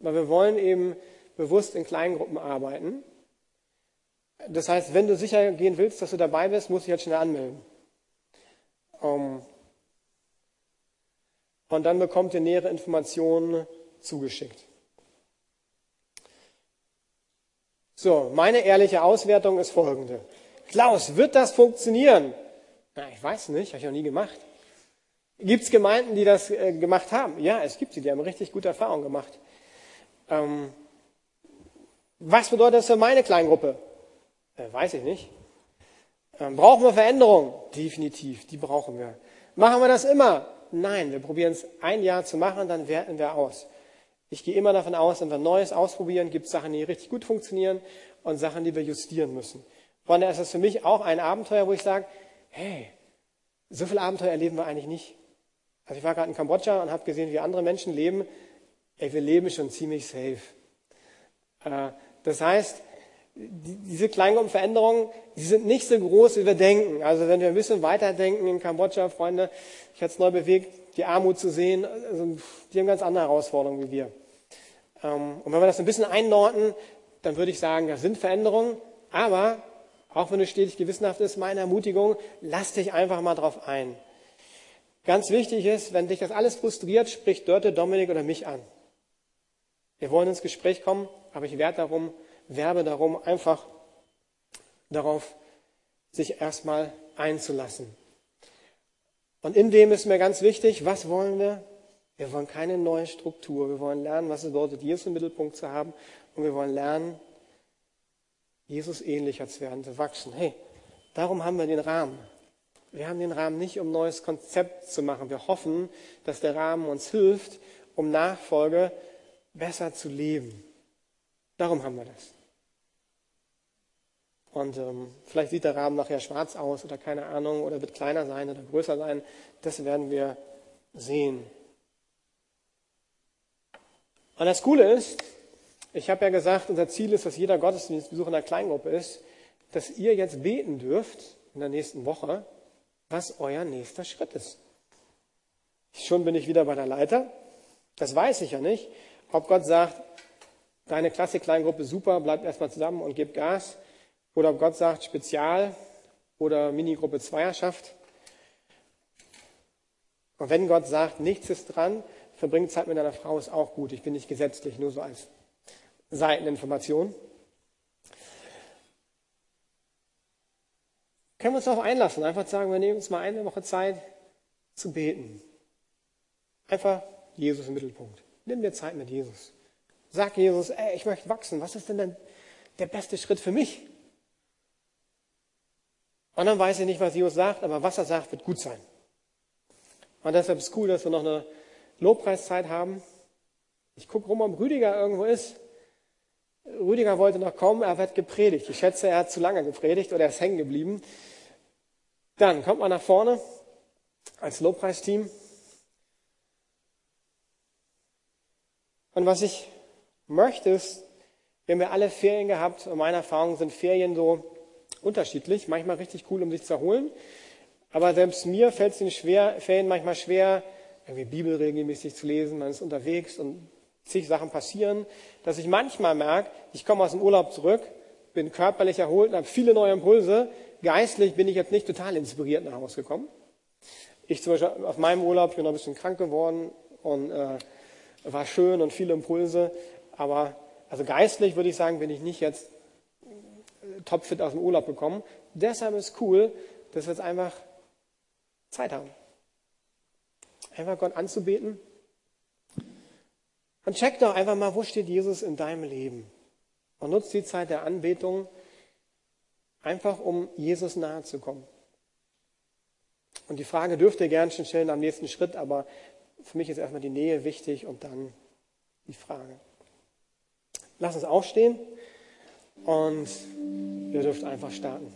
Weil wir wollen eben bewusst in Kleingruppen arbeiten. Das heißt, wenn du sicher gehen willst, dass du dabei bist, musst du dich jetzt schnell anmelden. Um, ähm, und dann bekommt ihr nähere Informationen zugeschickt. So, meine ehrliche Auswertung ist folgende. Klaus, wird das funktionieren? Na, ich weiß nicht, habe ich noch nie gemacht. Gibt es Gemeinden, die das äh, gemacht haben? Ja, es gibt sie, die haben richtig gute Erfahrungen gemacht. Ähm, was bedeutet das für meine Kleingruppe? Äh, weiß ich nicht. Ähm, brauchen wir Veränderungen? Definitiv, die brauchen wir. Machen wir das immer? Nein, wir probieren es ein Jahr zu machen, dann werten wir aus. Ich gehe immer davon aus, wenn wir Neues ausprobieren, gibt es Sachen, die richtig gut funktionieren und Sachen, die wir justieren müssen. Daher ist das für mich auch ein Abenteuer, wo ich sage, hey, so viel Abenteuer erleben wir eigentlich nicht. Also ich war gerade in Kambodscha und habe gesehen, wie andere Menschen leben. Ey, wir leben schon ziemlich safe. Äh, das heißt, diese Kleingruppenveränderungen, die sind nicht so groß, wie wir denken. Also wenn wir ein bisschen weiterdenken in Kambodscha, Freunde, ich hatte es neu bewegt, die Armut zu sehen, also die haben ganz andere Herausforderungen wie wir. Ähm, und wenn wir das ein bisschen einordnen, dann würde ich sagen, das sind Veränderungen, aber auch wenn du stetig gewissenhaft ist, meine Ermutigung, lass dich einfach mal drauf ein. Ganz wichtig ist, wenn dich das alles frustriert, sprich Dörte, Dominik oder mich an. Wir wollen ins Gespräch kommen, aber ich werde darum, werbe darum, einfach darauf, sich erstmal einzulassen. Und in dem ist mir ganz wichtig, was wollen wir? Wir wollen keine neue Struktur. Wir wollen lernen, was es bedeutet, Jesus im Mittelpunkt zu haben. Und wir wollen lernen, Jesus ähnlicher zu werden, zu wachsen. Hey, darum haben wir den Rahmen. Wir haben den Rahmen nicht, um ein neues Konzept zu machen. Wir hoffen, dass der Rahmen uns hilft, um Nachfolge besser zu leben. Darum haben wir das. Und ähm, vielleicht sieht der Rahmen nachher schwarz aus oder keine Ahnung oder wird kleiner sein oder größer sein. Das werden wir sehen. Und das Coole ist, ich habe ja gesagt, unser Ziel ist, dass jeder Gottesdienstbesuch in einer Kleingruppe ist, dass ihr jetzt beten dürft in der nächsten Woche, was euer nächster Schritt ist. Schon bin ich wieder bei der Leiter. Das weiß ich ja nicht. Ob Gott sagt, deine Klasse-Kleingruppe super, bleibt erstmal zusammen und gebt Gas. Oder ob Gott sagt, Spezial oder Minigruppe Zweierschaft. Und wenn Gott sagt, nichts ist dran, verbringt Zeit mit deiner Frau, ist auch gut. Ich bin nicht gesetzlich, nur so als Seiteninformation. Können wir uns darauf einlassen, einfach sagen, wir nehmen uns mal eine Woche Zeit zu beten. Einfach Jesus im Mittelpunkt. Nimm dir Zeit mit Jesus. Sag Jesus, ey, ich möchte wachsen. Was ist denn denn der beste Schritt für mich? Und dann weiß ich nicht, was Jesus sagt, aber was er sagt, wird gut sein. Und deshalb ist es cool, dass wir noch eine Lobpreiszeit haben. Ich gucke rum, ob Rüdiger irgendwo ist. Rüdiger wollte noch kommen, er wird gepredigt. Ich schätze, er hat zu lange gepredigt oder er ist hängen geblieben. Dann kommt man nach vorne als Lobpreisteam. Und was ich möchte, ist, wir haben ja alle Ferien gehabt und meine Erfahrungen sind Ferien so unterschiedlich, manchmal richtig cool, um sich zu erholen. Aber selbst mir fällt es in Ferien manchmal schwer, irgendwie Bibel regelmäßig zu lesen. Man ist unterwegs und zig Sachen passieren, dass ich manchmal merke, ich komme aus dem Urlaub zurück, bin körperlich erholt und habe viele neue Impulse. Geistlich bin ich jetzt nicht total inspiriert nach Hause gekommen. Ich zum Beispiel auf meinem Urlaub bin noch ein bisschen krank geworden und äh, war schön und viele Impulse, aber also geistlich würde ich sagen, bin ich nicht jetzt topfit aus dem Urlaub gekommen. Deshalb ist cool, dass wir jetzt einfach Zeit haben. Einfach Gott anzubeten. Und check doch einfach mal, wo steht Jesus in deinem Leben? Und nutzt die Zeit der Anbetung einfach, um Jesus nahe zu kommen. Und die Frage dürft ihr gerne schon stellen am nächsten Schritt, aber für mich ist erstmal die Nähe wichtig und dann die Frage. Lass uns aufstehen und ihr dürft einfach starten.